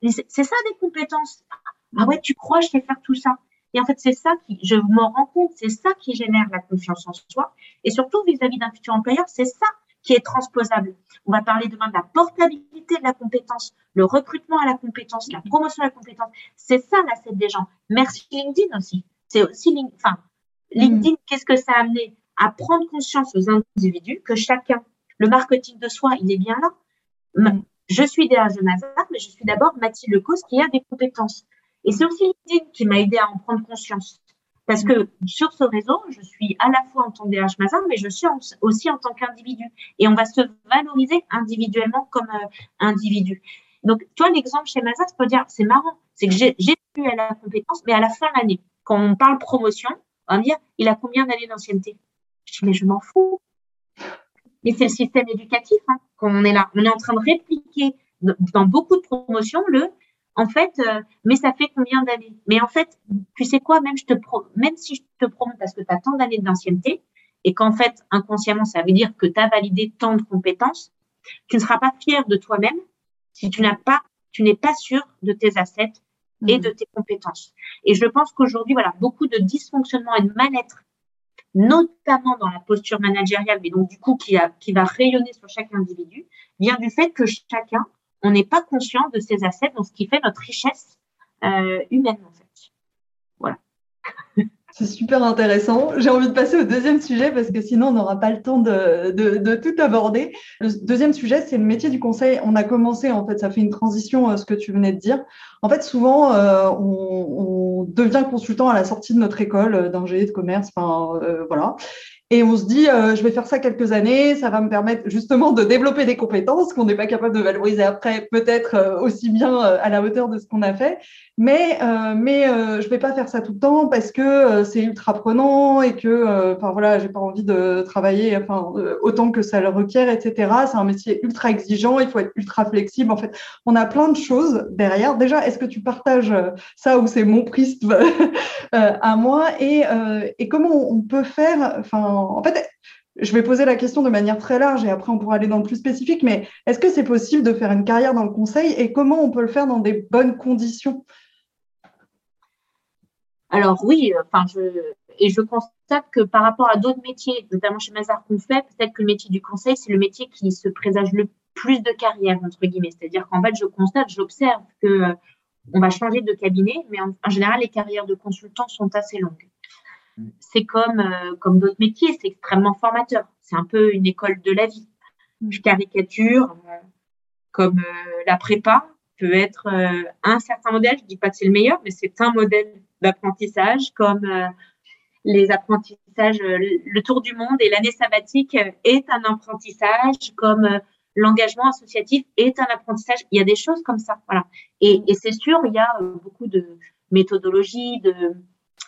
C'est ça des compétences. Ah ouais, tu crois, je sais faire tout ça. Et en fait, c'est ça qui, je m'en rends compte, c'est ça qui génère la confiance en soi. Et surtout vis-à-vis d'un futur employeur, c'est ça qui est transposable. On va parler demain de la portabilité de la compétence, le recrutement à la compétence, la promotion à la compétence. C'est ça l'asset des gens. Merci LinkedIn aussi. C'est aussi, enfin, LinkedIn, qu'est-ce que ça a amené? À prendre conscience aux individus que chacun, le marketing de soi, il est bien là. Je suis derrière de Mazar, mais je suis d'abord Mathilde Lecause qui a des compétences. Et c'est aussi LinkedIn qui m'a aidé à en prendre conscience. Parce que sur ce réseau, je suis à la fois en tant que DH Mazar, mais je suis aussi en tant qu'individu. Et on va se valoriser individuellement comme euh, individu. Donc, toi, l'exemple chez Mazar, c'est dire, c'est marrant, c'est que j'ai eu à la compétence, mais à la fin de l'année, quand on parle promotion, on va me dire, il a combien d'années d'ancienneté? Je dis, mais je m'en fous. Mais c'est le système éducatif hein, qu'on est là. On est en train de répliquer dans beaucoup de promotions le en fait, euh, mais ça fait combien d'années? Mais en fait, tu sais quoi, même, si je te promets parce que tu as tant d'années d'ancienneté et qu'en fait, inconsciemment, ça veut dire que tu as validé tant de compétences, tu ne seras pas fier de toi-même si tu tu n'es pas sûr de tes assets et mmh. de tes compétences. Et je pense qu'aujourd'hui, voilà, beaucoup de dysfonctionnement et de mal-être, notamment dans la posture managériale, mais donc du coup qui, a, qui va rayonner sur chaque individu, vient du fait que chacun on n'est pas conscient de ces assets, donc ce qui fait notre richesse euh, humaine en fait. C'est super intéressant. J'ai envie de passer au deuxième sujet parce que sinon on n'aura pas le temps de, tout aborder. Le deuxième sujet, c'est le métier du conseil. On a commencé, en fait, ça fait une transition, euh, ce que tu venais de dire. En fait, souvent, euh, on, devient consultant à la sortie de notre école d'ingé, de commerce, enfin, voilà. Et on se dit, euh, je vais faire ça quelques années, ça va me permettre justement de développer des compétences qu'on n'est pas capable de valoriser après, peut-être euh, aussi bien euh, à la hauteur de ce qu'on a fait. Mais, mais je vais pas faire ça tout le temps parce que c'est ultra prenant et que, enfin voilà, j'ai pas envie de travailler, enfin autant que ça le requiert, etc. C'est un métier ultra exigeant, il faut être ultra flexible. En fait, on a plein de choses derrière. Déjà, est-ce que tu partages ça ou c'est mon prisme [LAUGHS] à moi? Et, et comment on peut faire, enfin en fait, je vais poser la question de manière très large et après on pourra aller dans le plus spécifique, mais est-ce que c'est possible de faire une carrière dans le conseil et comment on peut le faire dans des bonnes conditions? Alors oui, enfin je et je constate que par rapport à d'autres métiers, notamment chez Mazar qu'on fait, peut-être que le métier du conseil, c'est le métier qui se présage le plus de carrière, entre guillemets. C'est-à-dire qu'en fait, je constate, j'observe que euh, on va changer de cabinet, mais en général, les carrières de consultants sont assez longues c'est comme, euh, comme d'autres métiers, c'est extrêmement formateur. C'est un peu une école de la vie. Mm. Je caricature, euh, comme euh, la prépa peut être un certain modèle, je dis pas que c'est le meilleur, mais c'est un modèle d'apprentissage, comme les apprentissages, le tour du monde et l'année sabbatique est un apprentissage, comme l'engagement associatif est un apprentissage. Il y a des choses comme ça, voilà. Et, et c'est sûr, il y a beaucoup de méthodologies, de,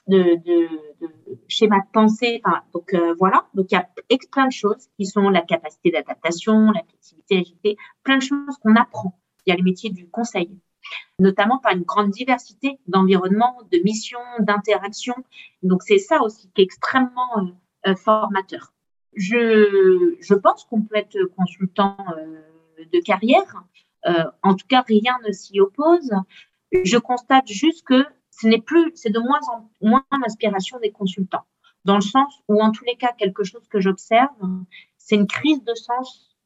de, de, de schéma de pensée. Enfin, donc euh, voilà, donc il y a plein de choses qui sont la capacité d'adaptation, la flexibilité, l'agilité, plein de choses qu'on apprend. Il y a les métiers du conseil, notamment par une grande diversité d'environnements, de missions, d'interactions. Donc c'est ça aussi qui est extrêmement euh, euh, formateur. Je, je pense qu'on peut être consultant de carrière. en tout cas, rien ne s'y oppose. Je constate juste que ce n'est plus, c'est de moins en moins l'inspiration des consultants, dans le sens où, en tous les cas, quelque chose que j'observe, c'est une crise de sens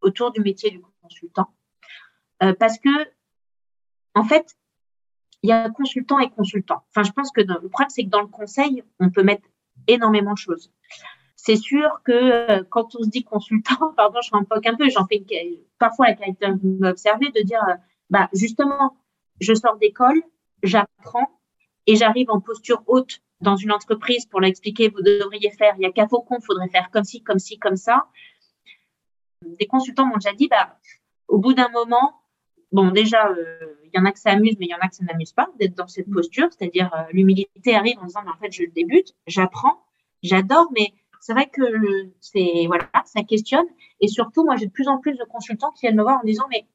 autour du métier du consultant, euh, parce que, en fait, il y a consultant et consultant. Enfin, je pense que le problème, c'est que dans le conseil, on peut mettre énormément de choses. C'est sûr que euh, quand on se dit consultant, [LAUGHS] pardon, je rempoque un peu, j'en fais parfois la caractère observer de dire, euh, bah, justement, je sors d'école, j'apprends et j'arrive en posture haute dans une entreprise pour l'expliquer, vous devriez faire, il y a qu'à Faucon, faudrait faire comme ci, comme ci, comme ça. Des consultants m'ont déjà dit, bah, au bout d'un moment, bon, déjà, euh, il y en a que ça amuse, mais il y en a que ça n'amuse pas d'être dans cette posture, c'est-à-dire euh, l'humilité arrive en disant, mais en fait, je débute, j'apprends, j'adore, mais c'est vrai que c'est, voilà, ça questionne. Et surtout, moi, j'ai de plus en plus de consultants qui viennent me voir en disant, mais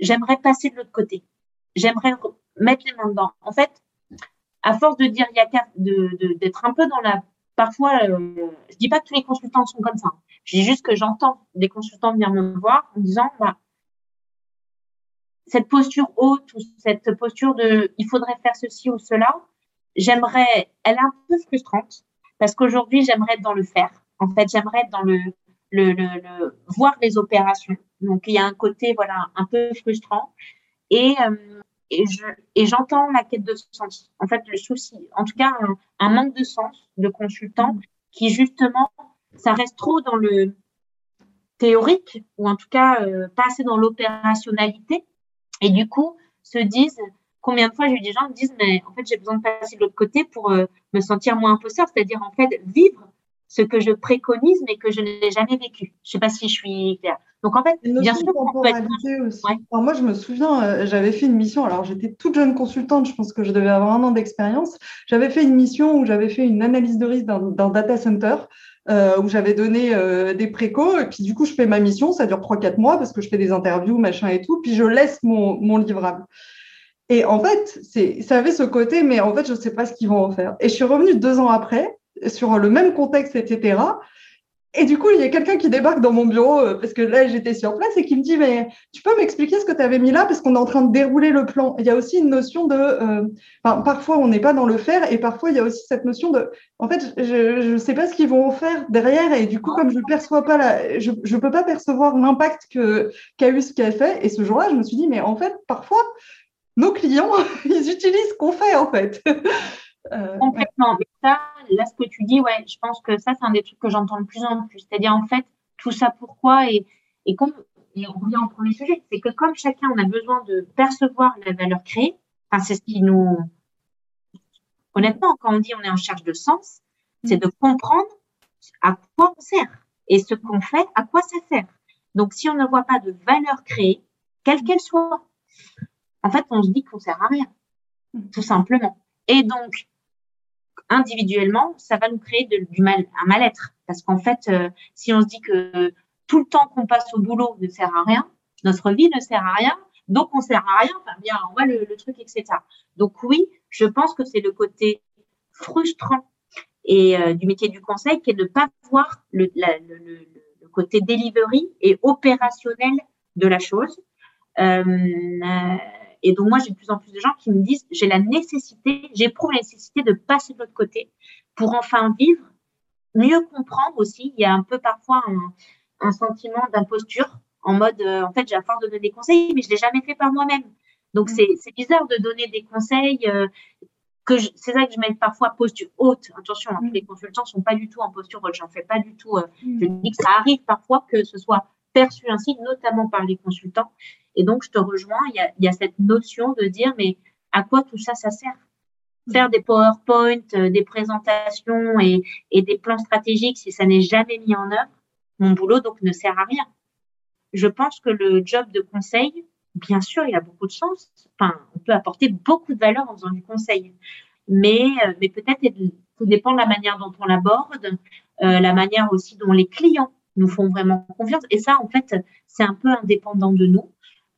j'aimerais passer de l'autre côté. J'aimerais mettre les mains dedans. En fait, à force de dire, il y a d'être un peu dans la. Parfois, euh, je dis pas que tous les consultants sont comme ça. Je dis juste que j'entends des consultants venir me voir en disant, bah, cette posture haute ou cette posture de, il faudrait faire ceci ou cela, j'aimerais, elle est un peu frustrante parce qu'aujourd'hui, j'aimerais être dans le faire. En fait, j'aimerais être dans le, le, le, voir les opérations. Donc, il y a un côté, voilà, un peu frustrant. Et, euh, et je et j'entends la quête de sens. En fait, le souci, en tout cas, un, manque de sens de consultant qui justement, ça reste trop dans le théorique ou en tout cas euh, pas assez dans l'opérationnalité et du coup se disent combien de fois j'ai eu des gens qui disent, mais en fait, j'ai besoin de passer de l'autre côté pour euh, me sentir moins imposteur, c'est-à-dire en fait vivre ce que je préconise mais que je n'ai jamais vécu. Je sais pas si je suis claire. Donc en fait, bien sûr, être... aussi. Alors moi, je me souviens, euh, j'avais fait une mission. Alors j'étais toute jeune consultante, je pense que je devais avoir un an d'expérience. J'avais fait une mission où j'avais fait une analyse de risque d'un data center. Euh, où j'avais donné euh, des précos, et puis du coup, je fais ma mission, ça dure 3-4 mois parce que je fais des interviews, machin et tout, puis je laisse mon, mon livrable. Et en fait, ça avait ce côté, mais en fait, je ne sais pas ce qu'ils vont en faire. Et je suis revenue deux ans après, sur le même contexte, etc. Et du coup, il y a quelqu'un qui débarque dans mon bureau, euh, parce que là, j'étais sur place, et qui me dit, mais tu peux m'expliquer ce que tu avais mis là, parce qu'on est en train de dérouler le plan. Il y a aussi une notion de... Euh, parfois, on n'est pas dans le faire, et parfois, il y a aussi cette notion de... En fait, je ne sais pas ce qu'ils vont faire derrière, et du coup, comme je ne perçois pas la, je ne peux pas percevoir l'impact qu'a eu ce qu'elle fait. Et ce jour-là, je me suis dit, mais en fait, parfois, nos clients, [LAUGHS] ils utilisent ce qu'on fait, en fait. [LAUGHS] Euh, Complètement. Ça, là, ce que tu dis, ouais, je pense que ça, c'est un des trucs que j'entends de plus en plus. C'est-à-dire, en fait, tout ça pourquoi et, et on revient au premier sujet, c'est que comme chacun, on a besoin de percevoir la valeur créée, enfin, c'est ce qui nous, honnêtement, quand on dit on est en charge de sens, c'est de comprendre à quoi on sert et ce qu'on fait, à quoi ça sert. Donc, si on ne voit pas de valeur créée, quelle qu'elle soit, en fait, on se dit qu'on sert à rien, tout simplement. Et donc, individuellement, ça va nous créer du mal, un mal-être. Parce qu'en fait, euh, si on se dit que tout le temps qu'on passe au boulot ne sert à rien, notre vie ne sert à rien, donc on sert à rien, bien, on voit le, truc, etc. Donc oui, je pense que c'est le côté frustrant et euh, du métier du conseil qui est de ne pas voir le, le, côté delivery et opérationnel de la chose. Euh, et donc, moi, j'ai de plus en plus de gens qui me disent, j'ai la nécessité, j'éprouve la nécessité de passer de l'autre côté pour enfin vivre, mieux comprendre aussi. Il y a un peu parfois un, sentiment d'imposture en mode, euh, en fait, j'ai à force de donner des conseils, mais je l'ai jamais fait par moi-même. Donc, mm. c'est bizarre de donner des conseils. Euh, c'est ça que je mets parfois posture haute. Attention, hein, tous mm. les consultants sont pas du tout en posture haute. J'en fais pas du tout. Euh, mm. je dis que ça arrive parfois que ce soit perçu ainsi, notamment par les consultants. Et donc, je te rejoins, il y a, cette notion de dire, mais à quoi tout ça, ça sert? Faire des PowerPoint, euh, des présentations et, des plans stratégiques, si ça n'est jamais mis en œuvre, mon boulot donc ne sert à rien. Je pense que le job de conseil, bien sûr, il a beaucoup de sens. On peut apporter beaucoup de valeur en faisant du conseil. Mais, euh, peut-être, tout dépend de la manière dont on l'aborde, euh, la manière aussi dont les clients nous font vraiment confiance. Et ça, en fait, c'est un peu indépendant de nous.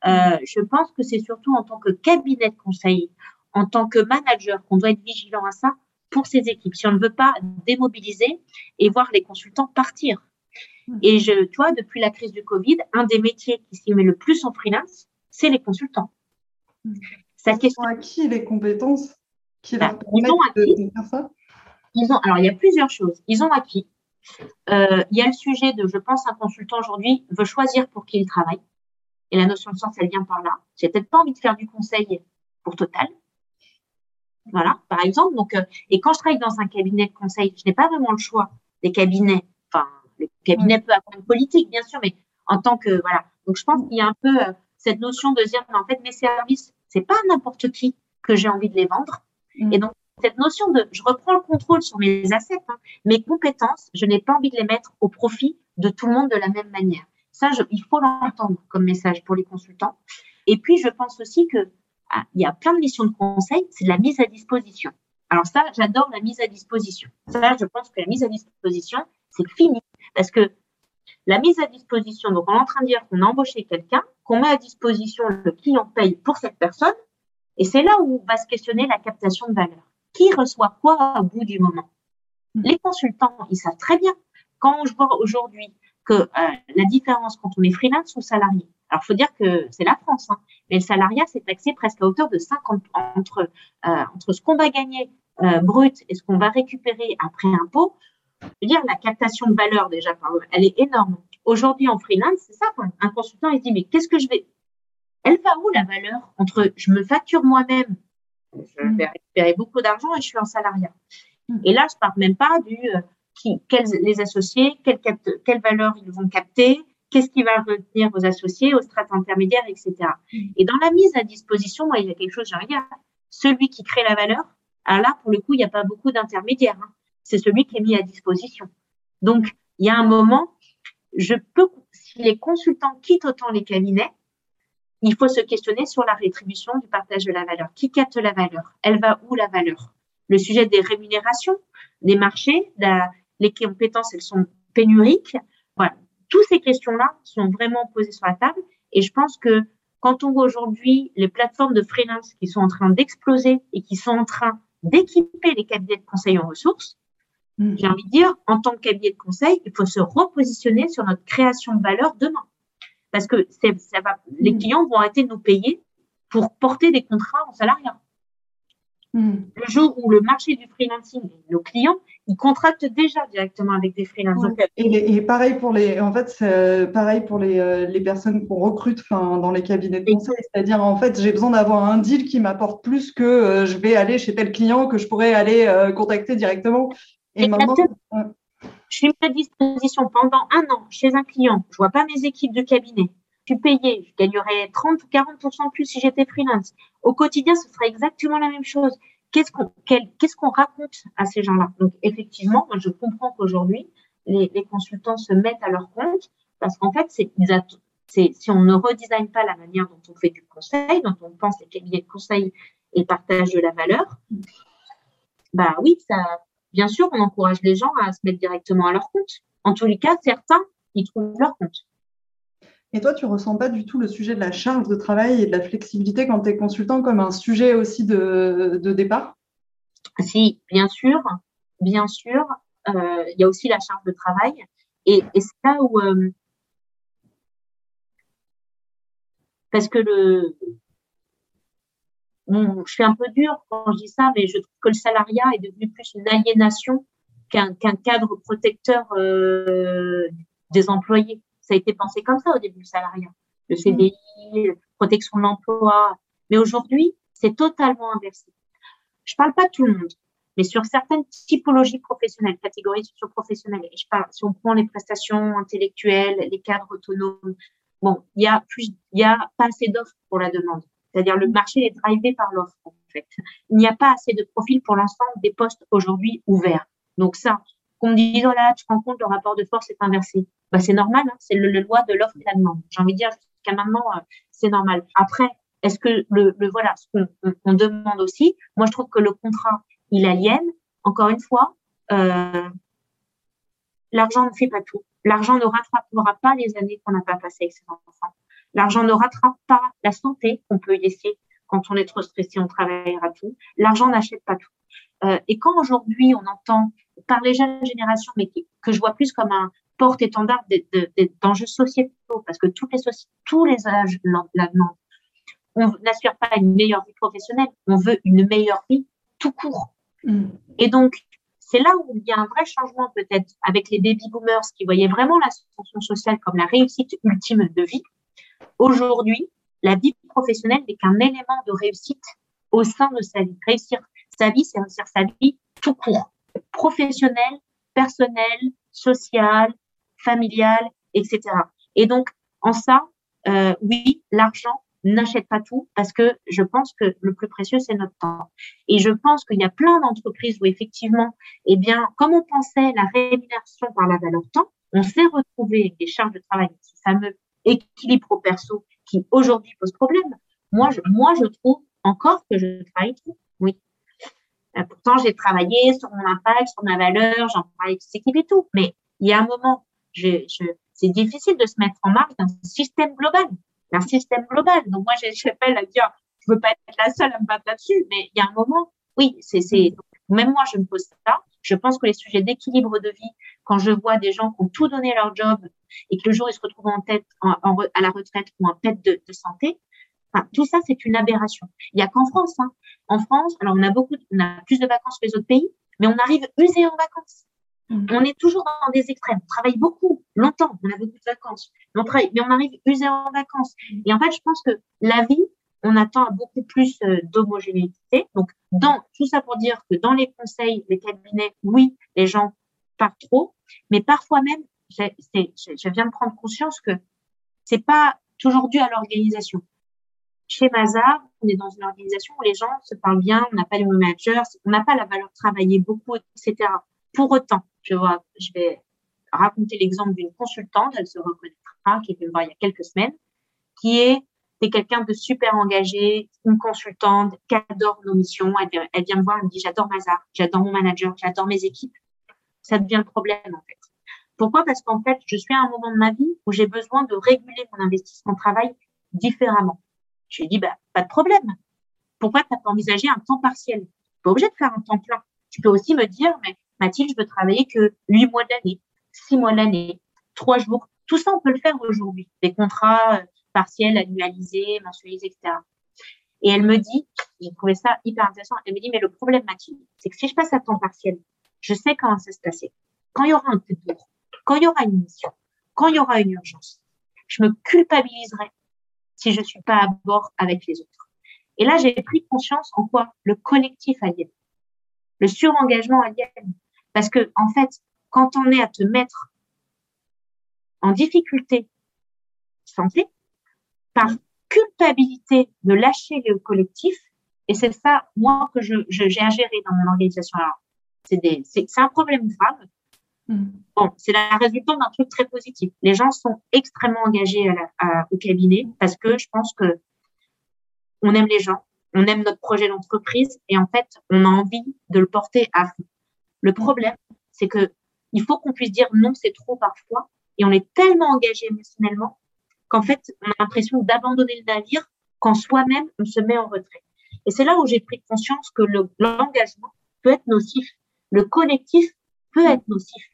Euh, je pense que c'est surtout en tant que cabinet de conseil, en tant que manager, qu'on doit être vigilant à ça pour ses équipes. Si on ne veut pas démobiliser et voir les consultants partir. Mmh. Et je, tu vois, depuis la crise du Covid, un des métiers qui s'y met le plus en freelance, c'est les consultants. Mmh. Ils question... ont acquis les compétences qui bah, ils ont acquis, Ils ont, alors, il y a plusieurs choses. Ils ont acquis. Euh, il y a le sujet de, je pense, un consultant aujourd'hui veut choisir pour qui il travaille. Et la notion de sens, elle vient par là. J'ai peut-être pas envie de faire du conseil pour Total. Voilà, par exemple. Donc, euh, et quand je travaille dans un cabinet de conseil, je n'ai pas vraiment le choix des cabinets. Enfin, le cabinet peut avoir une politique, bien sûr, mais en tant que voilà. Donc, je pense qu'il y a un peu euh, cette notion de dire, en fait, mes services, c'est pas n'importe qui que j'ai envie de les vendre. Mm. Et donc, cette notion de, je reprends le contrôle sur mes assets, hein, mes compétences, je n'ai pas envie de les mettre au profit de tout le monde de la même manière. Ça, il faut l'entendre comme message pour les consultants. Et puis, je pense aussi que ah, il y a plein de missions de conseil, c'est de la mise à disposition. Alors ça, j'adore la mise à disposition. Ça, je pense que la mise à disposition, c'est fini. Parce que la mise à disposition, donc on est en train de dire qu'on a embauché quelqu'un, qu'on met à disposition, le client paye pour cette personne, et c'est là où va se questionner la captation de valeur. Qui reçoit quoi au bout du moment? Les consultants, ils savent très bien. Quand je vois aujourd'hui que euh, la différence quand on est freelance ou salarié. Alors, il faut dire que c'est la France, hein, mais le salariat, c'est taxé presque à hauteur de 50 entre, euh, entre ce qu'on va gagner euh, brut et ce qu'on va récupérer après impôt. Je veux dire, la captation de valeur, déjà, elle est énorme. Aujourd'hui, en freelance, c'est ça. Un consultant, il se dit, mais qu'est-ce que je vais. Elle va où la valeur entre je me facture moi-même, je vais récupérer beaucoup d'argent et je suis en salariat. Mm. Et là, je ne parle même pas du quels, les associés, quelle, quelle valeur ils vont capter, qu'est-ce qui va retenir vos associés, aux strates intermédiaires, etc. Et dans la mise à disposition, moi, il y a quelque chose, je regarde, celui qui crée la valeur, ah là, pour le coup, il n'y a pas beaucoup d'intermédiaires. Hein. C'est celui qui est mis à disposition. Donc, il y a un moment, je peux, si les consultants quittent autant les cabinets, il faut se questionner sur la rétribution du partage de la valeur. Qui capte la valeur? Elle va où la valeur? Le sujet des rémunérations, des marchés, les compétences, elles sont pénuriques. Voilà. Toutes ces questions-là sont vraiment posées sur la table. Et je pense que quand on voit aujourd'hui les plateformes de freelance qui sont en train d'exploser et qui sont en train d'équiper les cabinets de conseil en ressources, mm. j'ai envie de dire, en tant que cabinet de conseil, il faut se repositionner sur notre création de valeur demain. Parce que ça va, les mm. clients vont arrêter de nous payer pour porter des contrats en salariat. Mm. Le jour où le marché du freelancing, nos clients, ils contractent déjà directement avec des freelances. Et, pareil pour les, en fait, pareil pour les, euh, les personnes qu'on recrute, dans les cabinets de conseil. C'est-à-dire, en fait, j'ai besoin d'avoir un deal qui m'apporte plus que euh, je vais aller chez tel client que je pourrais aller euh, contacter directement. Et maintenant, je suis mis à disposition pendant un an chez un client. Je vois pas mes équipes de cabinet. Payée. Je gagnerais 30 ou 40% plus si j'étais freelance. Au quotidien, ce serait exactement la même chose qu'est-ce qu'on qu'est-ce qu'on raconte à ces gens-là? Donc effectivement, moi je comprends qu'aujourd'hui les, consultants se mettent à leur compte parce qu'en fait si on ne redesigne pas la manière dont on fait du conseil, dont on pense les cabinets de conseil et partage de la valeur, bah oui, ça, bien sûr, on encourage les gens à se mettre directement à leur compte. En tous les cas, certains, ils trouvent leur compte. Et toi, tu ressens pas du tout le sujet de la charge de travail et de la flexibilité quand tu es consultant comme un sujet aussi de, départ? Si, bien sûr, bien sûr. Euh, il y a aussi la charge de travail. Et, c'est là où. Euh, parce que le. je suis un peu dure quand je dis ça, mais je trouve que le salariat est devenu plus une aliénation qu'un cadre protecteur euh, des employés ça a été pensé comme ça au début, le salariat. Le CDI, protection de l'emploi. Mais aujourd'hui, c'est totalement inversé. Je parle pas de tout le monde, mais sur certaines typologies professionnelles, catégories socio-professionnelles, et je parle, si on prend les prestations intellectuelles, les cadres autonomes, bon, il y a plus, il y a pas assez d'offres pour la demande. C'est-à-dire le marché est drivé par l'offre, en fait. Il n'y a pas assez de profils pour l'ensemble des postes aujourd'hui ouverts. Donc ça, qu'on me dise, oh là, tu te rends compte, le rapport de force est inversé. Bah, c'est normal, hein, c'est le, loi de l'offre et la demande. J'ai envie de dire, jusqu'à maintenant, euh, c'est normal. Après, est-ce que le, voilà, ce qu'on on, demande aussi, moi, je trouve que le contrat, il aliène. Encore une fois, euh, l'argent ne fait pas tout. L'argent ne rattrapera pas les années qu'on n'a pas passées avec ses enfants. L'argent ne rattrape pas la santé qu'on peut y laisser quand on est trop stressé, on travaillera tout. L'argent n'achète pas tout. Euh, et quand aujourd'hui on entend par les jeunes générations, mais que je vois plus comme un porte-étendard d'enjeux sociétaux, parce que toutes les tous les âges la demandent. On n'assure pas une meilleure vie professionnelle, on veut une meilleure vie tout court. Mm. Et donc, c'est là où il y a un vrai changement peut-être avec les baby boomers qui voyaient vraiment l'ascension sociale comme la réussite ultime de vie. Aujourd'hui, la vie professionnelle n'est qu'un élément de réussite au sein de sa vie. Réussir sa vie, c'est réussir sa vie tout court professionnel, personnel, social, familial, etc. Et donc, en ça, euh, oui, l'argent n'achète pas tout parce que je pense que le plus précieux, c'est notre temps. Et je pense qu'il y a plein d'entreprises où effectivement, eh bien, comme on pensait la rémunération par la valeur temps, on s'est retrouvé des charges de travail, ce fameux équilibre perso qui aujourd'hui pose problème. Moi, je, moi, je trouve encore que je travaille trop. Oui. Euh, pourtant, j'ai travaillé sur mon impact, sur ma valeur, j'en parle avec l'équipe et tout. Mais il y a un moment, je, je, c'est difficile de se mettre en marche d'un système global, d'un système global. Donc moi, j'appelle à dire, je veux pas être la seule à me battre là-dessus, mais il y a un moment, oui, c'est, c'est, même moi, je me pose ça. Je pense que les sujets d'équilibre de vie, quand je vois des gens qui ont tout donné leur job et que le jour ils se retrouvent en tête, en, à la retraite ou en tête de santé, enfin, tout ça, c'est une aberration. Il n'y a qu'en France. Hein. En France, alors on a beaucoup, on a plus de vacances que les autres pays, mais on arrive usé en vacances. Mm. On est toujours dans des extrêmes. On travaille beaucoup, longtemps, on a beaucoup de vacances. Mais on, travaille, mais on arrive usé en vacances. Et en fait, je pense que la vie, on attend beaucoup plus euh, d'homogénéité. Donc, dans tout ça pour dire que dans les conseils, les cabinets, oui, les gens partent trop, mais parfois même, je viens de prendre conscience que c'est pas toujours dû à l'organisation. Chez Mazar, on est dans une organisation où les gens se parlent bien, on n'a pas les managers, on n'a pas la valeur travailler beaucoup, etc. Pour autant, je vois, vais raconter l'exemple d'une consultante, elle se reconnaîtra, qui est venue me voir il y a quelques semaines, qui est, c'est quelqu'un de super engagé, une consultante qui adore nos missions. Elle, vient me voir, elle me dit, j'adore Mazar, j'adore mon manager, j'adore mes équipes. Ça devient le problème, en fait. Pourquoi? Parce qu'en fait, je suis à un moment de ma vie où j'ai besoin de réguler mon investissement travail différemment. Je lui ai dit, bah, pas de problème. Pourquoi tu n'as pas envisagé un temps partiel? Pas obligé de faire un temps plein. Tu peux aussi me dire, mais Mathilde, je veux travailler que huit mois de l'année, six mois de l'année, trois jours. Tout ça, on peut le faire aujourd'hui. Des contrats euh, partiels, annualisés, mensualisés, etc. Et elle me dit, j'ai trouvé ça hyper intéressant, elle me dit, mais le problème, Mathilde, c'est que si je passe à temps partiel, je sais comment ça se passer. Quand il y aura un coup quand il y aura une mission, quand il y aura une urgence, je me culpabiliserai si je ne suis pas à bord avec les autres. Et là, j'ai pris conscience en quoi le collectif alien, le surengagement alien. Parce que, en fait, quand on est à te mettre en difficulté santé, par culpabilité de lâcher le collectif, et c'est ça, moi, que je, j'ai à gérer dans mon organisation. C'est un problème grave Mm. Bon, c'est la résultante d'un truc très positif. Les gens sont extrêmement engagés au cabinet parce que je pense que on aime les gens, on aime notre projet d'entreprise et en fait, on a envie de le porter à fond. Le problème, c'est que il faut qu'on puisse dire non, c'est trop parfois et on est tellement engagé émotionnellement qu'en fait, on a l'impression d'abandonner le navire quand soi-même on se met en retrait. Et c'est là où j'ai pris conscience que l'engagement peut être nocif. Le collectif peut être nocif.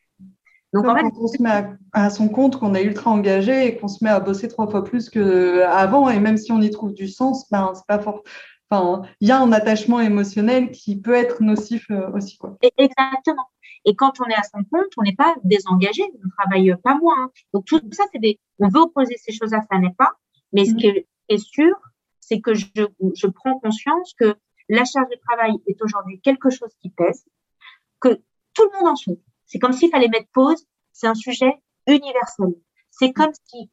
Donc, en fait, quand on se met à, son compte, qu'on est ultra engagé et qu'on se met à bosser trois fois plus qu'avant, et même si on y trouve du sens, ben, c'est pas fort. Enfin, il y a un attachement émotionnel qui peut être nocif euh, aussi. Quoi. Exactement. Et quand on est à son compte, on n'est pas désengagé, on ne travaille pas moins. Hein. Donc tout ça, c'est des. On veut opposer ces choses-là, ça n'est pas? Mais ce mm. qui est sûr, c'est que je, je prends conscience que la charge de travail est aujourd'hui quelque chose qui pèse, que tout le monde en souffre. C'est comme s'il fallait mettre pause. C'est un sujet universel. C'est comme si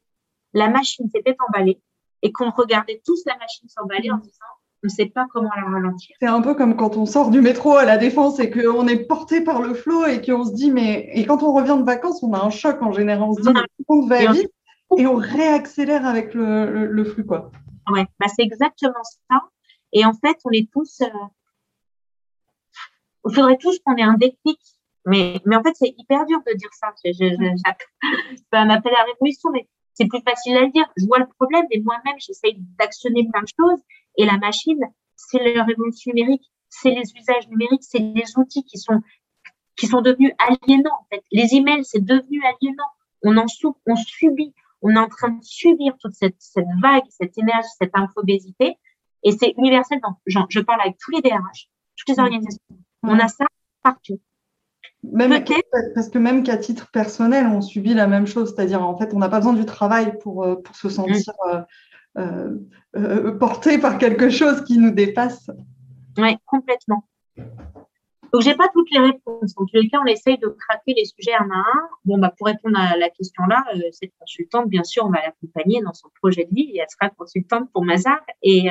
la machine s'était emballée et qu'on regardait tous la machine s'emballer en disant on ne sait pas comment la ralentir. C'est un peu comme quand on sort du métro à la défense et qu'on est porté par le flot et qu'on se dit mais et quand on revient de vacances on a un choc en général on se dit on va vite et on réaccélère avec le, flux quoi. Ouais, bah c'est exactement ça. Et en fait on est tous, euh, il faudrait tous qu'on ait un déclic mais, mais en fait, c'est hyper dur de dire ça. Je, je, je, un appel à la révolution, mais c'est plus facile à dire. Je vois le problème, mais moi-même, j'essaye d'actionner plein de choses. Et la machine, c'est la révolution numérique, c'est les usages numériques, c'est les outils qui sont, qui sont devenus aliénants, en fait. Les emails, c'est devenu aliénant. On en souffre, on subit. On est en train de subir toute cette, cette vague, cette énergie, cette infobésité. Et c'est universel. Donc, je parle avec tous les DRH, toutes les mmh. organisations. On a ça partout. Même, Parce que même qu'à titre personnel, on subit la même chose. C'est-à-dire, en fait, on n'a pas besoin du travail pour, euh, pour se sentir mm. euh, euh, porté par quelque chose qui nous dépasse. Oui, complètement. Donc, j'ai pas toutes les réponses. En tous les cas, on essaye de craquer les sujets un à un. Bon, bah, pour répondre à la question là, cette consultante, bien sûr, on va l'accompagner dans son projet de vie et elle sera consultante pour Mazar. Et,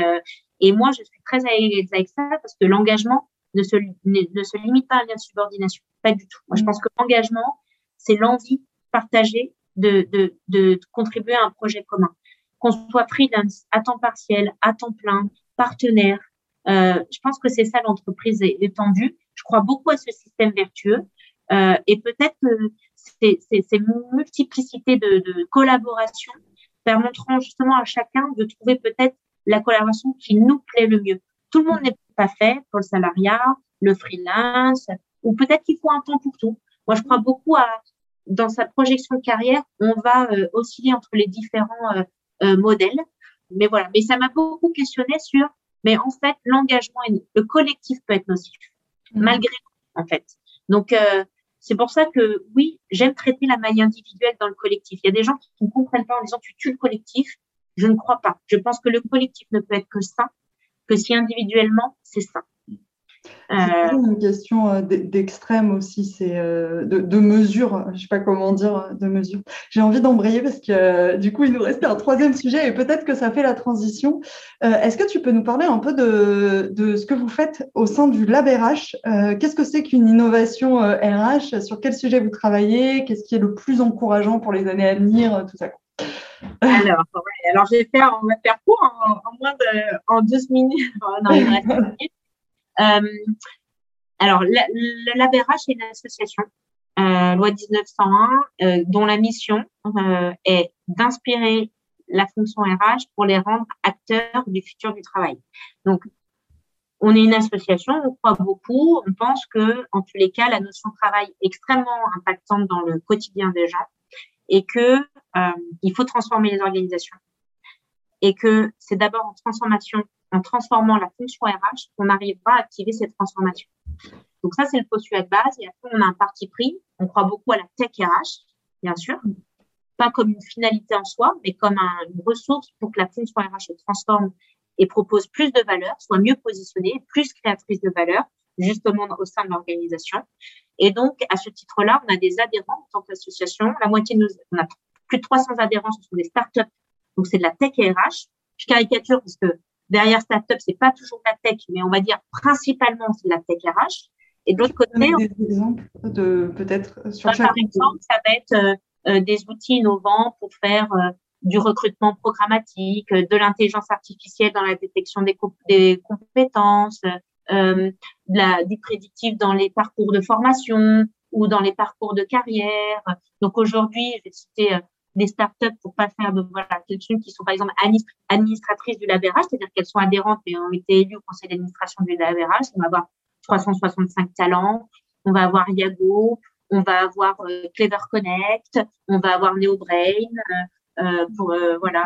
et moi, je suis très à l'aise avec ça parce que l'engagement, ne se, ne, se limite pas à un lien de subordination. Pas du tout. Moi, je mm. pense que l'engagement, c'est l'envie partagée de, de, de, contribuer à un projet commun. Qu'on soit freelance, à temps partiel, à temps plein, partenaire. Euh, je pense que c'est ça l'entreprise étendue. Je crois beaucoup à ce système vertueux. Euh, et peut-être que ces, ces, ces multiplicités de, de collaboration permettront justement à chacun de trouver peut-être la collaboration qui nous plaît le mieux. Tout le monde n'est pas fait pour le salariat, le freelance, ou peut-être qu'il faut un temps pour tout. Moi, je crois beaucoup à, dans sa projection de carrière, on va euh, osciller entre les différents euh, euh, modèles. Mais voilà, mais ça m'a beaucoup questionné sur, mais en fait, l'engagement, le collectif peut être nocif, mmh. malgré tout, en fait. Donc, c'est pour ça que oui, j'aime traiter la maille individuelle dans le collectif. Il y a des gens qui ne comprennent pas en disant tu tues le collectif. Je ne crois pas. Je pense que le collectif ne peut être que ça que si individuellement, c'est ça. C'est euh, une question euh, d'extrême aussi, c'est euh, de, mesure, je ne sais pas comment dire, de mesure. J'ai envie d'embrayer parce que du coup, il nous restait un troisième sujet et peut-être que ça fait la transition. Est-ce que tu peux nous parler un peu de, ce que vous faites au sein du Lab RH Qu'est-ce que c'est qu'une innovation RH Sur quel sujet vous travaillez? Qu'est-ce qui est le plus encourageant pour les années à venir? Tout ça. Alors, alors on va faire court en, moins de en 12 minutes. [LAUGHS] Non, minutes. Euh, alors, l'ABRH est une association, euh, loi 1901, euh, dont la mission est d'inspirer la fonction RH pour les rendre acteurs du futur du travail. Donc, on est une association, on croit beaucoup, on pense que, en tous les cas, la notion de travail est extrêmement impactante dans le quotidien des gens et que il faut transformer les organisations et que c'est d'abord en transformation en transformant la fonction RH qu'on arrivera à activer cette transformation. Donc ça, c'est le postulat de base. Et après, on a un parti pris. On croit beaucoup à la tech RH, bien sûr. Pas comme une finalité en soi, mais comme une ressource pour que la fonction RH se transforme et propose plus de valeur, soit mieux positionnée, plus créatrice de valeur, justement au sein de l'organisation. Et donc, à ce titre-là, on a des adhérents en tant qu'association. La moitié de nos, on a plus de 300 adhérents, ce sont des startups. Donc, c'est de la tech RH. Je caricature parce que derrière startup, c'est pas toujours la tech, mais on va dire principalement c'est la tech RH. Et de l'autre côté, des exemples de peut-être sur bah, Par exemple, ça va être euh, euh, des outils innovants pour faire euh, du recrutement programmatique, de l'intelligence artificielle dans la détection des, des compétences, la, du prédictif dans les parcours de formation ou dans les parcours de carrière. Donc aujourd'hui, je vais citer des startups pour pas faire de voilà quelques-unes qui sont par exemple administratrices du LabRH, c'est-à-dire qu'elles sont adhérentes et ont été élues au conseil d'administration du LabRH. On va avoir 365 talents, on va avoir Yago, on va avoir euh, Clever Connect, on va avoir NeoBrain, euh, euh, pour euh, voilà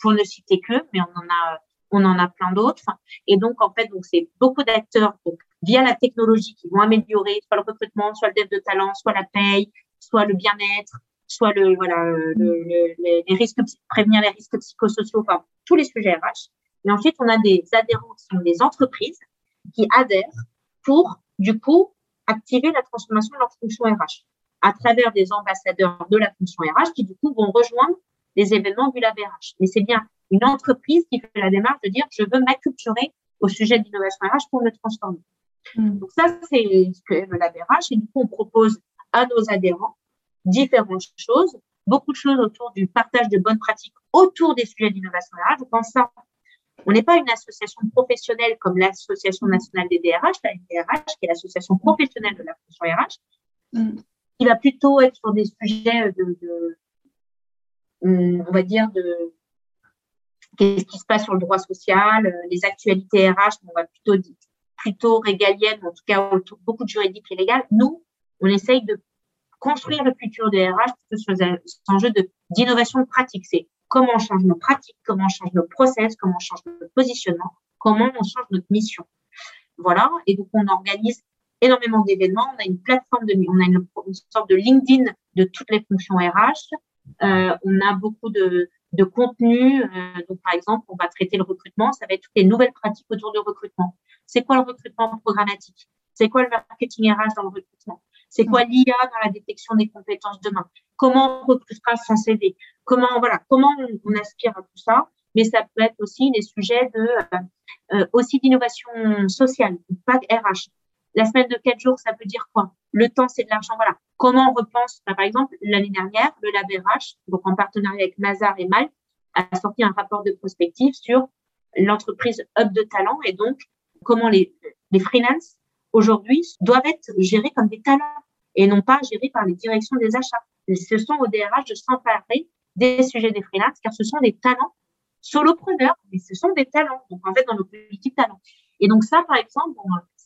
pour ne citer que, mais on en a on en a plein d'autres. Et donc en fait donc c'est beaucoup d'acteurs via la technologie qui vont améliorer soit le recrutement, soit le dev de talent, soit la paye, soit le bien-être, soit le voilà le, les risques prévenir les risques psychosociaux, enfin tous les sujets RH. Et ensuite, on a des adhérents qui sont des entreprises qui adhèrent pour du coup activer la transformation de leur fonction RH à travers des ambassadeurs de la fonction RH qui du coup vont rejoindre les événements du Lab RH. Mais c'est bien une entreprise qui fait la démarche de dire je veux m'acculturer au sujet d'innovation RH pour me transformer. Mm. Donc ça, c'est ce que le Lab RH et du coup on propose à nos adhérents différentes choses, beaucoup de choses autour du partage de bonnes pratiques autour des sujets d'innovation RH. Je pense ça. On n'est pas une association professionnelle comme l'Association nationale des DRH, la DRH, qui est l'association professionnelle de la fonction RH, mm. qui va plutôt être sur des sujets de, hum, on va dire, de qu'est-ce qui se passe sur le droit social, euh, les actualités RH, on va plutôt plutôt régaliennes, en tout cas autour beaucoup de juridique et légal. Nous, on essaye de construire le futur des RH sur un enjeu d'innovation pratique. C'est comment on change nos pratiques, comment on change nos process, comment on change notre positionnement, comment on change notre mission. Voilà. Et donc, on organise énormément d'événements. On a une plateforme de, on a une, sorte de LinkedIn de toutes les fonctions RH. Euh, on a beaucoup de, de contenu. Euh, donc, par exemple, on va traiter le recrutement. Ça va être toutes les nouvelles pratiques autour du recrutement. C'est quoi le recrutement programmatique? C'est quoi le marketing RH dans le recrutement? C'est quoi mm. l'IA dans la détection des compétences demain? Comment on recrutera son CV Comment voilà, comment on, aspire à tout ça? Mais ça peut être aussi des sujets de euh, euh, aussi d'innovation sociale, pas RH. La semaine de quatre jours, ça veut dire quoi? Le temps, c'est de l'argent. Voilà. Comment on repense bah, Par exemple, l'année dernière, le Lab RH, donc en partenariat avec Mazar et Mal, a sorti un rapport de prospective sur l'entreprise Hub de talent et donc comment les, les freelances aujourd'hui doivent être gérés comme des talents et non pas gérés par les directions des achats. ce sont au DRH de s'emparer des sujets des freelances car ce sont des talents solopreneurs, mais ce sont des talents. Donc, en fait, dans nos politiques talents. Et donc, ça, par exemple,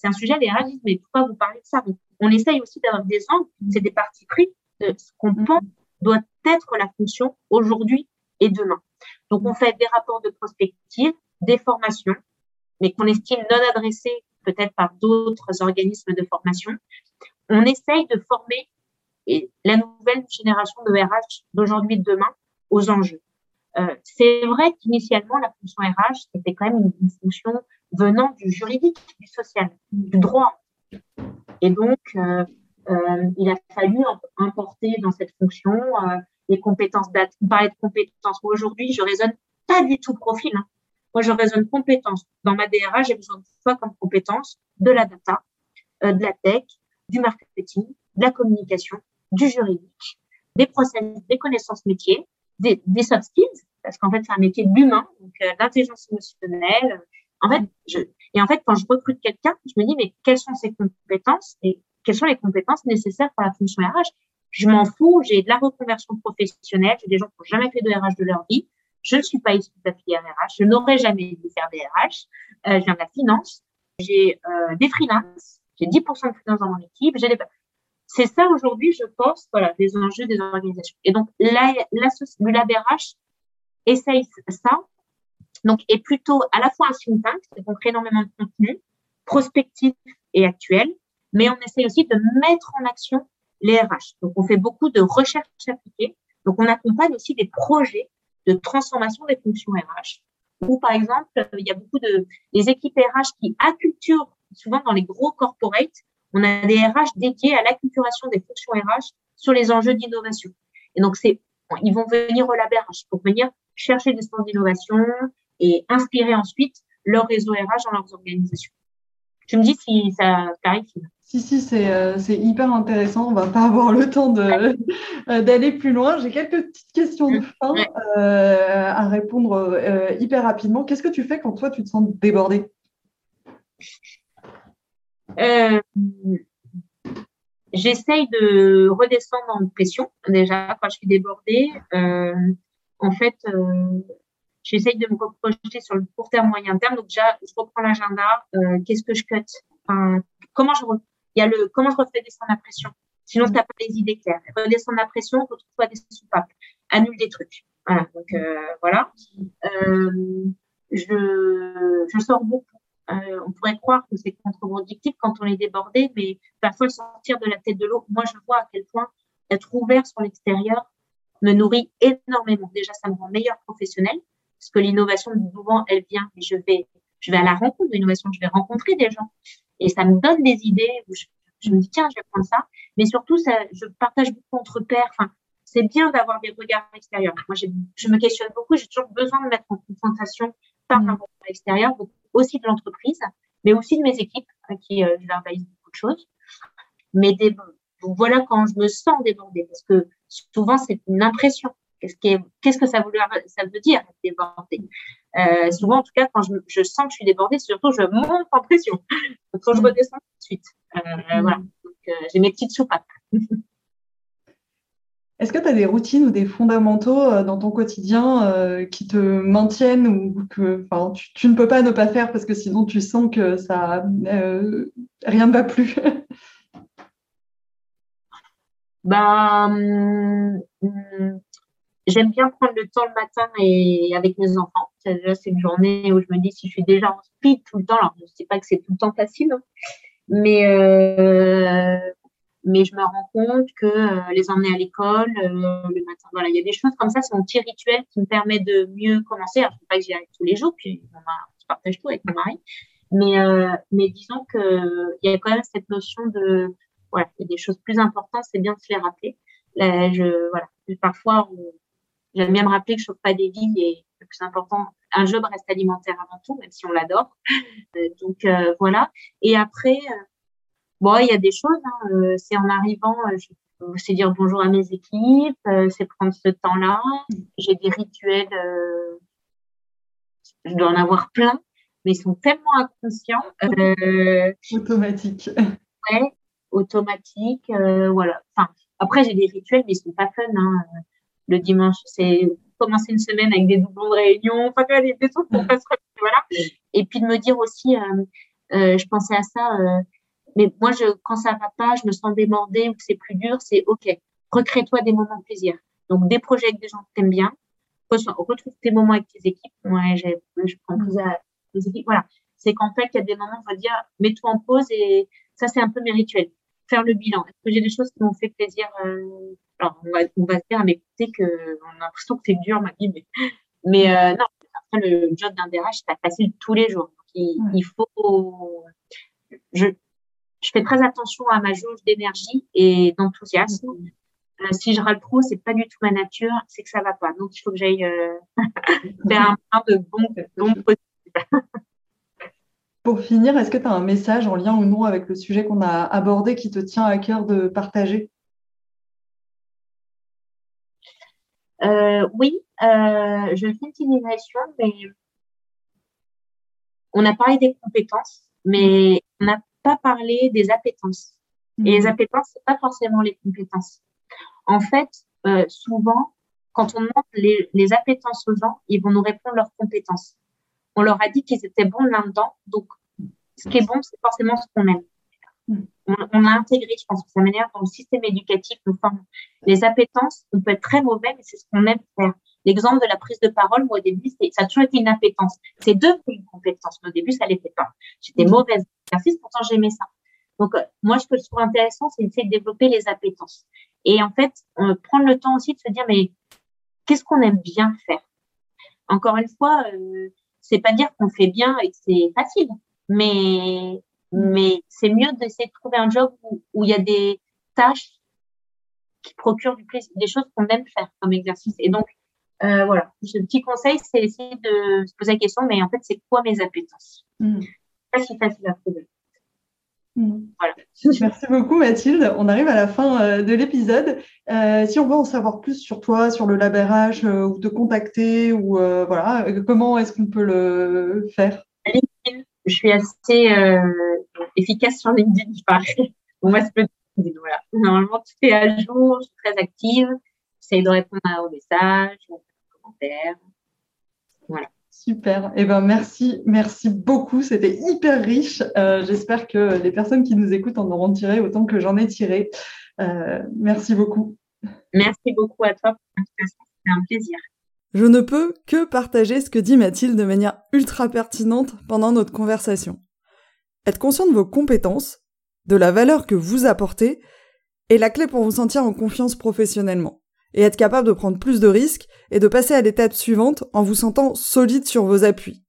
c'est un sujet, les RH mais pourquoi vous parlez de ça? on essaye aussi d'avoir des angles, c'est des parties pris de ce qu'on mm-hmm. pense doit être la fonction aujourd'hui et demain. Donc, on fait des rapports de prospective, des formations, mais qu'on estime non adressées peut-être par d'autres organismes de formation. On essaye de former la nouvelle génération de RH d'aujourd'hui et de demain aux enjeux. Euh, c'est vrai qu'initialement, la fonction RH, c'était quand même une, fonction venant du juridique, du social, du droit. Et donc, euh, euh, il a fallu importer dans cette fonction les compétences data. On parlait de compétences. aujourd'hui, je raisonne pas du tout profil. Hein. Moi, je raisonne compétences. Dans ma DRH, j'ai besoin de toi comme compétences de la data, de la tech, du marketing, de la communication, du juridique, des process, des connaissances métiers, des, des soft skills, parce qu'en fait, c'est un métier d'humain, donc euh, l'intelligence émotionnelle. En fait, je, et en fait, quand je recrute quelqu'un, je me dis, mais quelles sont ses compétences et quelles sont les compétences nécessaires pour la fonction RH Je m'en fous, j'ai de la reconversion professionnelle, j'ai des gens qui n'ont jamais fait de RH de leur vie. Je ne suis pas issue de la filière RH, je n'aurais jamais dû faire des RH. Euh, je viens de la finance, j'ai euh, des freelances, j'ai 10% de freelance dans mon équipe, j'ai des c'est ça aujourd'hui, je pense, voilà, des enjeux des organisations. Et donc, là, la, le LabRH essaye ça, donc est plutôt à la fois un think tank, donc énormément de contenu, prospectif et actuel, mais on essaye aussi de mettre en action les RH. Donc, on fait beaucoup de recherches appliquées. Donc, on accompagne aussi des projets de transformation des fonctions RH. Ou, par exemple, il y a beaucoup de, des équipes RH qui acculturent, souvent dans les gros corporates, on a des RH dédiés à l'acculturation des fonctions RH sur les enjeux d'innovation. Et donc, c'est, ils vont venir au lab RH pour venir chercher des stands d'innovation et inspirer ensuite leur réseau RH dans leurs organisations. Tu me dis si ça clarifie. Si, si, c'est, euh, c'est hyper intéressant. On va pas avoir le temps de, euh, d'aller plus loin. J'ai quelques petites questions de fin euh, à répondre hyper rapidement. Qu'est-ce que tu fais quand toi, tu te sens débordé euh, J'essaye de redescendre en pression. Déjà, quand je suis débordée, euh, en fait, euh, j'essaye de me reprojeter sur le court terme, moyen terme. Donc déjà, je reprends l'agenda. Euh, qu'est-ce que je cut? Comment je il y a le comment je refais descendre la pression? Sinon, tu n'as pas les idées claires. Redescendre la pression, retrouve-toi des soupapes. Annule des trucs. Voilà. Donc euh, voilà. Je, je sors beaucoup euh, on pourrait croire que c'est contre-productif quand on est débordé, mais parfois sortir de la tête de l'eau, moi je vois à quel point être ouvert sur l'extérieur me nourrit énormément. Déjà, ça me rend meilleur professionnel, parce que l'innovation, souvent, elle vient, et je vais, je vais à la rencontre de l'innovation, je vais rencontrer des gens, et ça me donne des idées, où je, me dis, tiens, je vais prendre ça, mais surtout, ça, je partage beaucoup entre pairs, enfin, c'est bien d'avoir des regards extérieurs. Moi, je me questionne beaucoup, j'ai toujours besoin de mettre en confrontation par mmh. rapport à l'extérieur, aussi de l'entreprise, mais aussi de mes équipes, à qui euh, je beaucoup de choses. Mais des, voilà quand je me sens débordée, parce que souvent c'est une impression. Qu'est-ce, qu'est-ce que ça veut, ça veut dire débordée? Euh, Souvent, en tout cas, quand je, je, sens que je suis débordée, surtout je monte en pression. quand je mmh. redescends tout de suite. Euh, voilà. Donc, euh, j'ai mes petites soupapes. [LAUGHS] Est-ce que tu as des routines ou des fondamentaux euh, dans ton quotidien euh, qui te maintiennent ou que tu, ne peux pas ne pas faire parce que sinon tu sens que ça euh, rien ne va plus? [LAUGHS] Ben, hum, J'aime bien prendre le temps le matin et avec mes enfants. C'est une journée où je me dis si je suis déjà en speed tout le temps, alors je ne sais pas que c'est tout le temps facile, hein, mais mais je me rends compte que euh, les emmener à l'école euh, le matin, voilà, il y a des choses comme ça, c'est mon petit rituel qui me permet de mieux commencer. Alors, je ne pas que j'y arrive tous les jours, puis on, je partage tout avec mon mari, mais euh, mais disons que il y a quand même cette notion de voilà, il y a des choses plus importantes, c'est bien de se les rappeler. Là, je voilà, parfois j'aime bien me rappeler que je ne pas des vies et le plus important, un job reste alimentaire avant tout, même si on l'adore. [LAUGHS] donc voilà. Et après, Bon, il y a des choses, hein, euh, c'est en arrivant, euh, c'est dire bonjour à mes équipes, euh, c'est prendre ce temps-là. J'ai des rituels, je dois en avoir plein, mais ils sont tellement inconscients. [LAUGHS] automatiques. Ouais, automatiques, voilà. Enfin, après, j'ai des rituels, mais ils sont pas fun. Hein. Le dimanche, c'est commencer une semaine avec des doublons de réunion, enfin, des, trucs qu'on [LAUGHS] passe, voilà. Et puis de me dire aussi, je pensais à ça, mais moi, je, quand ça va pas, je me sens démordée ou que c'est plus dur, c'est OK. Recrée-toi des moments de plaisir. Donc, des projets avec des gens que tu aimes bien. Retrouve tes moments avec tes équipes. Ouais, je prends plus à les équipes. Voilà. C'est qu'en fait, il y a des moments, on va dire, mets-toi en pause et ça, c'est un peu mes rituels. Faire le bilan. Est-ce que j'ai des choses qui m'ont fait plaisir? Euh... Alors, on va, on va se dire, mais écoutez, que, on a l'impression que c'est dur, ma vie, mais Mais euh, non, après, le job d'un DRH, c'est pas facile tous les jours. il, faut. Je, je fais très attention à ma jauge d'énergie et d'enthousiasme. Euh, si je râle trop, c'est pas du tout ma nature, c'est que ça va pas. Donc, il faut que j'aille euh, [LAUGHS] faire un point de bon, bon Pour finir, est-ce que tu as un message en lien ou non avec le sujet qu'on a abordé qui te tient à cœur de partager? Euh, Oui, je fais une petite digression, mais on a parlé des compétences, mais on n'a pas parlé des appétences. Et les mmh. appétences, c'est pas forcément les compétences. En fait, euh, souvent, quand on demande les, les appétences aux gens, ils vont nous répondre leurs compétences on leur a dit qu'ils étaient bons là-dedans. Donc, ce qui est bon, c'est forcément ce qu'on aime. Hmm. On, a intégré, je pense, que sa manière dont le système éducatif nous forme. Les appétences, on peut être très mauvais, mais c'est ce qu'on aime faire. L'exemple de la prise de parole, moi, au début, ça a toujours été une appétence. C'est devenu une compétence, mais au début, ça l'était pas. J'étais hmm. mauvaise exercice, pourtant j'aimais ça. Donc, euh, moi, ce que je trouve intéressant, c'est d'essayer de développer les appétences. Et en fait, prendre le temps aussi de se dire, mais qu'est-ce qu'on aime bien faire? Encore une fois, euh, c'est pas dire qu'on fait bien et que c'est facile, mais, mais c'est mieux d'essayer de trouver un job où, il y a des tâches qui procurent du plaisir, des choses qu'on aime faire comme exercice. Et donc, euh, voilà, ce petit conseil, c'est essayer de se poser la question, mais en fait, c'est quoi mes appétences? Mmh. Pas si facile à trouver. Mm. [LAUGHS] Merci beaucoup Mathilde. On arrive à la fin euh, de l'épisode. Euh, si on veut en savoir plus sur toi, sur le labérage, euh, ou te contacter, ou voilà, comment est-ce qu'on peut le faire? LinkedIn. Je suis assez efficace sur LinkedIn, je paraît. Moi, c'est voilà. Normalement, tout est à jour, je suis très active. J'essaie de répondre aux messages, commentaires. Voilà. Super. Eh ben merci, merci beaucoup. C'était hyper riche. Euh, j'espère que les personnes qui nous écoutent en auront tiré autant que j'en ai tiré. Euh, merci beaucoup. Merci beaucoup à toi. C'était un plaisir. Je ne peux que partager ce que dit Mathilde de manière ultra pertinente pendant notre conversation. Être conscient de vos compétences, de la valeur que vous apportez, est la clé pour vous sentir en confiance professionnellement et être capable de prendre plus de risques et de passer à l'étape suivante en vous sentant solide sur vos appuis.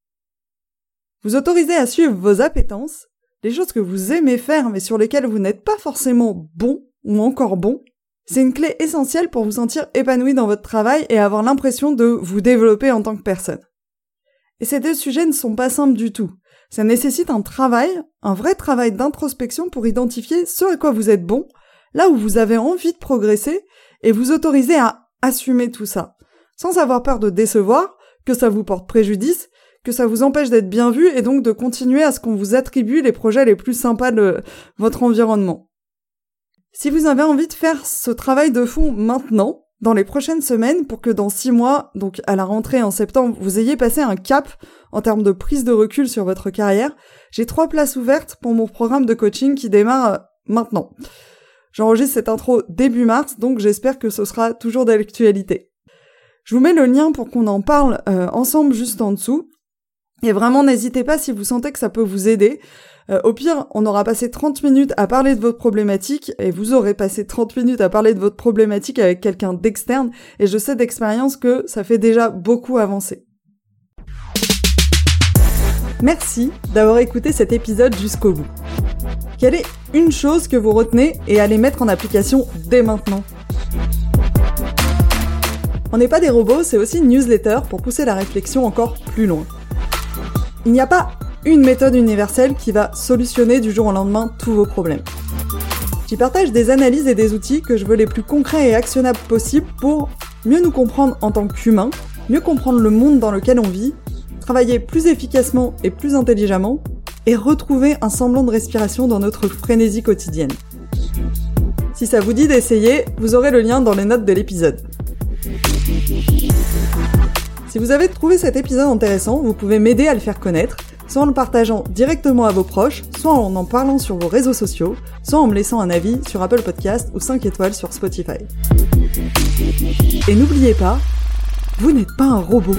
Vous autorisez à suivre vos appétences, les choses que vous aimez faire mais sur lesquelles vous n'êtes pas forcément bon ou encore bon, c'est une clé essentielle pour vous sentir épanoui dans votre travail et avoir l'impression de vous développer en tant que personne. Et ces deux sujets ne sont pas simples du tout. Ça nécessite un travail, un vrai travail d'introspection pour identifier ce à quoi vous êtes bon, là où vous avez envie de progresser et vous autorisez à assumer tout ça, sans avoir peur de décevoir, que ça vous porte préjudice, que ça vous empêche d'être bien vu et donc de continuer à ce qu'on vous attribue les projets les plus sympas de votre environnement. Si vous avez envie de faire ce travail de fond maintenant, dans les prochaines semaines, pour que dans six mois, donc à la rentrée en septembre, vous ayez passé un cap en termes de prise de recul sur votre carrière, j'ai trois places ouvertes pour mon programme de coaching qui démarre maintenant. J'enregistre cette intro début mars, donc j'espère que ce sera toujours d'actualité. Je vous mets le lien pour qu'on en parle euh, ensemble juste en dessous. Et vraiment, n'hésitez pas si vous sentez que ça peut vous aider. Euh, au pire, on aura passé 30 minutes à parler de votre problématique et vous aurez passé 30 minutes à parler de votre problématique avec quelqu'un d'externe et je sais d'expérience que ça fait déjà beaucoup avancer. Merci d'avoir écouté cet épisode jusqu'au bout. Quelle est une chose que vous retenez et allez mettre en application dès maintenant? On n'est pas des robots, c'est aussi une newsletter pour pousser la réflexion encore plus loin. Il n'y a pas une méthode universelle qui va solutionner du jour au lendemain tous vos problèmes. J'y partage des analyses et des outils que je veux les plus concrets et actionnables possibles pour mieux nous comprendre en tant qu'humains, mieux comprendre le monde dans lequel on vit, travailler plus efficacement et plus intelligemment, et retrouver un semblant de respiration dans notre frénésie quotidienne. Si ça vous dit d'essayer, vous aurez le lien dans les notes de l'épisode. Si vous avez trouvé cet épisode intéressant, vous pouvez m'aider à le faire connaître, soit en le partageant directement à vos proches, soit en en parlant sur vos réseaux sociaux, soit en me laissant un avis sur Apple Podcast ou 5 étoiles sur Spotify. Et n'oubliez pas, vous n'êtes pas un robot.